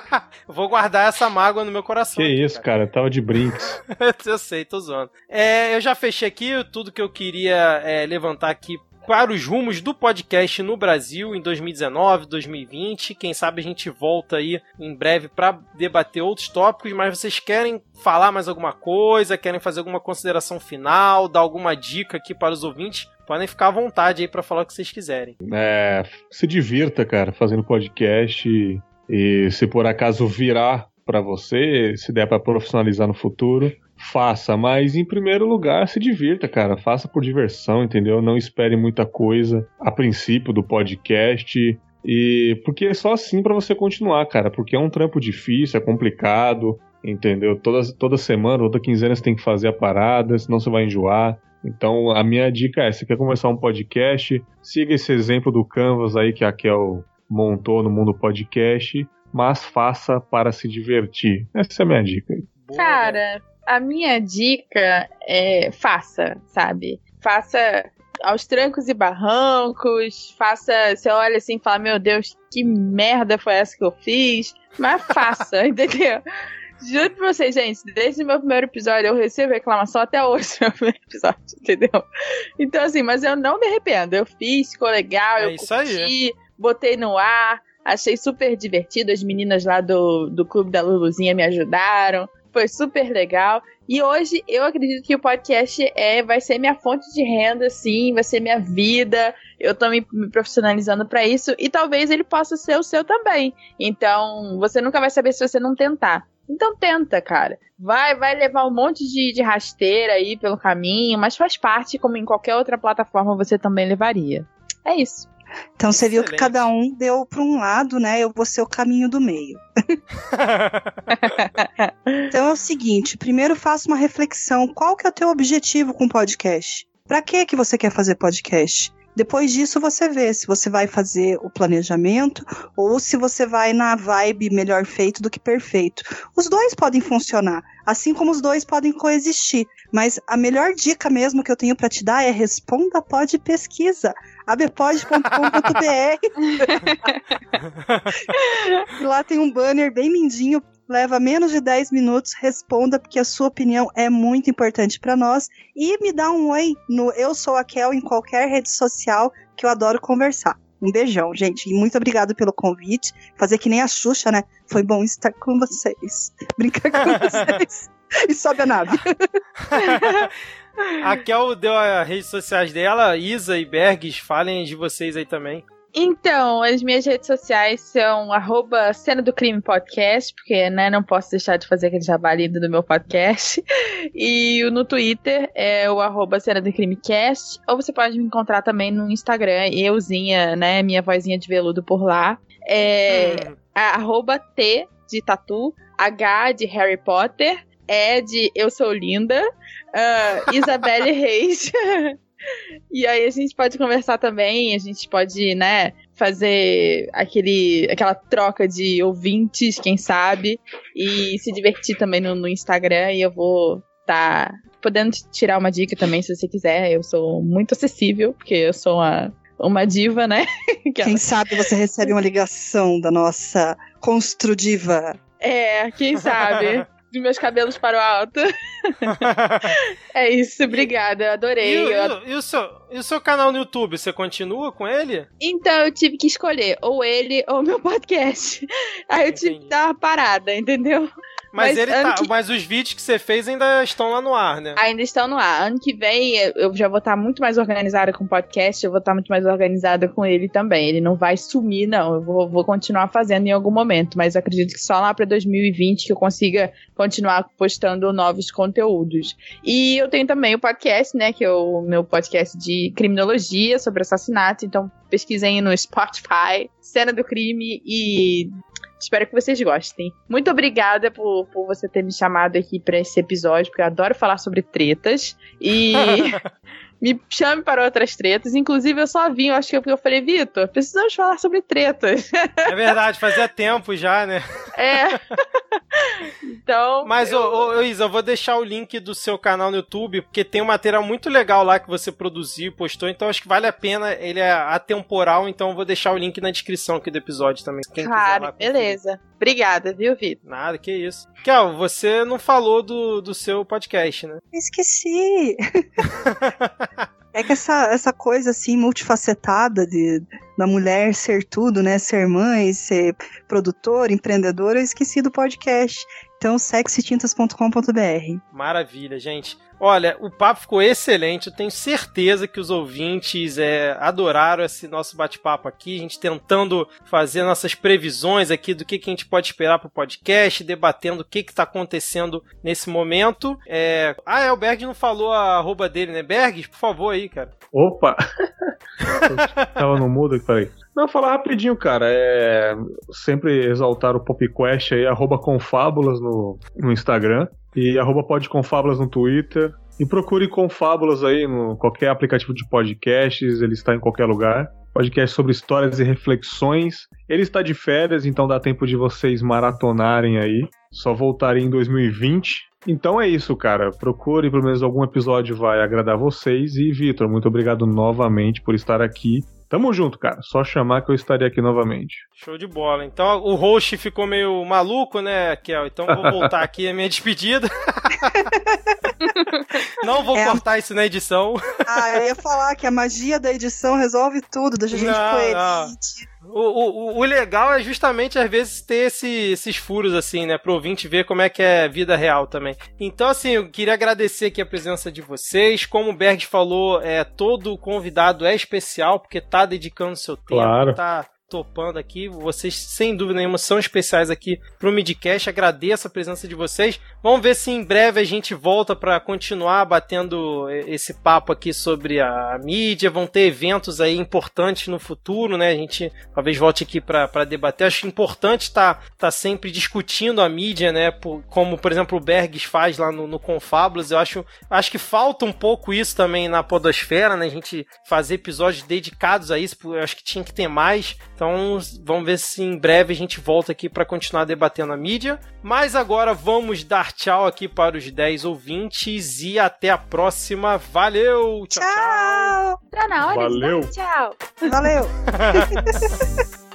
Vou guardar essa mágoa no meu coração. Que aqui, isso, cara. cara. Tava de brinks. eu sei, tô zoando. É, eu já fechei aqui tudo que eu queria é, levantar aqui para os rumos do podcast no Brasil em 2019, 2020. Quem sabe a gente volta aí em breve para debater outros tópicos, mas vocês querem falar mais alguma coisa, querem fazer alguma consideração final, dar alguma dica aqui para os ouvintes? Podem ficar à vontade aí para falar o que vocês quiserem. É, se divirta, cara, fazendo podcast e, e se por acaso virar para você, se der para profissionalizar no futuro, faça, mas em primeiro lugar se divirta, cara. Faça por diversão, entendeu? Não espere muita coisa a princípio do podcast. E porque é só assim para você continuar, cara, porque é um trampo difícil, é complicado, entendeu? Toda, toda semana, toda quinzena você tem que fazer a parada, senão você vai enjoar. Então a minha dica é: você quer começar um podcast, siga esse exemplo do Canvas aí que a Kel montou no mundo podcast, mas faça para se divertir. Essa é a minha dica. Cara, a minha dica é faça, sabe? Faça aos trancos e barrancos, faça, você olha assim e fala, meu Deus, que merda foi essa que eu fiz, mas faça, entendeu? Juro pra vocês, gente, desde o meu primeiro episódio eu recebo reclamação até hoje meu primeiro episódio, entendeu? Então, assim, mas eu não me arrependo. Eu fiz, ficou legal, é eu curti, aí. botei no ar, achei super divertido. As meninas lá do, do Clube da Luluzinha me ajudaram. Foi super legal. E hoje eu acredito que o podcast é, vai ser minha fonte de renda, sim, vai ser minha vida. Eu tô me, me profissionalizando para isso e talvez ele possa ser o seu também. Então, você nunca vai saber se você não tentar. Então tenta, cara. Vai, vai levar um monte de, de rasteira aí pelo caminho, mas faz parte, como em qualquer outra plataforma você também levaria. É isso. Então você viu que cada um deu para um lado, né? Eu vou ser o caminho do meio. então é o seguinte, primeiro faça uma reflexão. Qual que é o teu objetivo com o podcast? Para que que você quer fazer podcast? Depois disso, você vê se você vai fazer o planejamento ou se você vai na vibe melhor feito do que perfeito. Os dois podem funcionar, assim como os dois podem coexistir. Mas a melhor dica mesmo que eu tenho para te dar é responda pode pesquisa abpod.com.br. Lá tem um banner bem lindinho leva menos de 10 minutos, responda, porque a sua opinião é muito importante para nós. E me dá um oi no Eu Sou a Kel em qualquer rede social, que eu adoro conversar. Um beijão, gente. E muito obrigado pelo convite. Fazer que nem a Xuxa, né? Foi bom estar com vocês. Brincar com vocês. e sobe a nave. a Kel deu as redes sociais dela, Isa e Bergs, falem de vocês aí também. Então, as minhas redes sociais são arroba Cena do Crime Podcast, porque né, não posso deixar de fazer aquele trabalho do meu podcast. E no Twitter é o arroba Cena do Crime Cast. Ou você pode me encontrar também no Instagram, euzinha, né? Minha vozinha de veludo por lá. É hum. arroba T de tatu, H de Harry Potter, E de Eu Sou Linda, uh, Isabelle Reis. E aí a gente pode conversar também, a gente pode, né, fazer aquele, aquela troca de ouvintes, quem sabe, e se divertir também no, no Instagram. E eu vou estar tá podendo tirar uma dica também, se você quiser. Eu sou muito acessível, porque eu sou uma, uma diva, né? Quem sabe você recebe uma ligação da nossa construdiva. É, quem sabe? de meus cabelos para o alto. é isso, obrigada, adorei. E, e, e, o seu, e o seu canal no YouTube, você continua com ele? Então eu tive que escolher ou ele ou meu podcast. Aí eu tive que dar uma parada, entendeu? Mas, mas, ele tá, que... mas os vídeos que você fez ainda estão lá no ar, né? Ainda estão no ar. Ano que vem eu já vou estar muito mais organizada com o podcast, eu vou estar muito mais organizada com ele também. Ele não vai sumir, não. Eu vou, vou continuar fazendo em algum momento, mas acredito que só lá para 2020 que eu consiga continuar postando novos conteúdos. E eu tenho também o podcast, né, que é o meu podcast de criminologia sobre assassinato, então pesquisem no Spotify, Cena do Crime e Espero que vocês gostem. Muito obrigada por, por você ter me chamado aqui para esse episódio, porque eu adoro falar sobre tretas. E me chame para outras tretas. Inclusive, eu só vim, eu acho que eu, eu falei, Vitor, precisamos falar sobre tretas. É verdade, fazia tempo já, né? É. então. Mas, eu... Ô, ô, Isa, eu vou deixar o link do seu canal no YouTube, porque tem um material muito legal lá que você produziu e postou, então acho que vale a pena. Ele é atemporal, então eu vou deixar o link na descrição aqui do episódio também. Quem claro, beleza. Obrigada, viu, Vitor? Nada, que isso. Kel, você não falou do, do seu podcast, né? Esqueci. É que essa, essa coisa assim multifacetada de da mulher ser tudo, né? Ser mãe, ser produtora, empreendedora, eu esqueci do podcast. Então, sexytintas.com.br. Maravilha, gente. Olha, o papo ficou excelente. Eu tenho certeza que os ouvintes é, adoraram esse nosso bate-papo aqui. A gente tentando fazer nossas previsões aqui do que, que a gente pode esperar para o podcast, debatendo o que está acontecendo nesse momento. É... Ah, é, o Berg não falou a arroba dele, né? Berg, por favor aí, cara. Opa! Tava no mudo, falei. Não, falar rapidinho, cara. É sempre exaltar o PopQuest aí, arroba Confábulas no, no Instagram e arroba podconfábulas no Twitter. E procure Confábulas aí no qualquer aplicativo de podcasts, ele está em qualquer lugar. Podcast sobre histórias e reflexões. Ele está de férias, então dá tempo de vocês maratonarem aí. Só voltarem em 2020. Então é isso, cara. Procure, pelo menos algum episódio vai agradar vocês. E, Vitor, muito obrigado novamente por estar aqui. Tamo junto, cara. Só chamar que eu estarei aqui novamente. Show de bola. Então o host ficou meio maluco, né, Kel? Então vou voltar aqui a minha despedida. Não vou é cortar a... isso na edição. Ah, eu ia falar que a magia da edição resolve tudo, deixa a gente não, coerente. O, o, o legal é justamente, às vezes, ter esse, esses furos, assim, né? Pro ouvinte ver como é que é vida real também. Então, assim, eu queria agradecer aqui a presença de vocês. Como o Berg falou, é, todo convidado é especial, porque tá dedicando seu tempo, claro. tá topando aqui. Vocês, sem dúvida nenhuma, são especiais aqui pro Midcast. Agradeço a presença de vocês. Vamos ver se em breve a gente volta para continuar batendo esse papo aqui sobre a mídia. Vão ter eventos aí importantes no futuro, né? A gente talvez volte aqui para debater. Acho importante estar tá, tá sempre discutindo a mídia, né? Por, como, por exemplo, o Bergs faz lá no, no Confábulos. Eu acho, acho que falta um pouco isso também na Podosfera, né? A gente fazer episódios dedicados a isso. Eu acho que tinha que ter mais. Então vamos ver se em breve a gente volta aqui para continuar debatendo a mídia. Mas agora vamos dar tchau aqui para os 10 ouvintes e até a próxima. Valeu! Tchau, tchau! tchau. Tá na hora Valeu. de dar tchau. Valeu!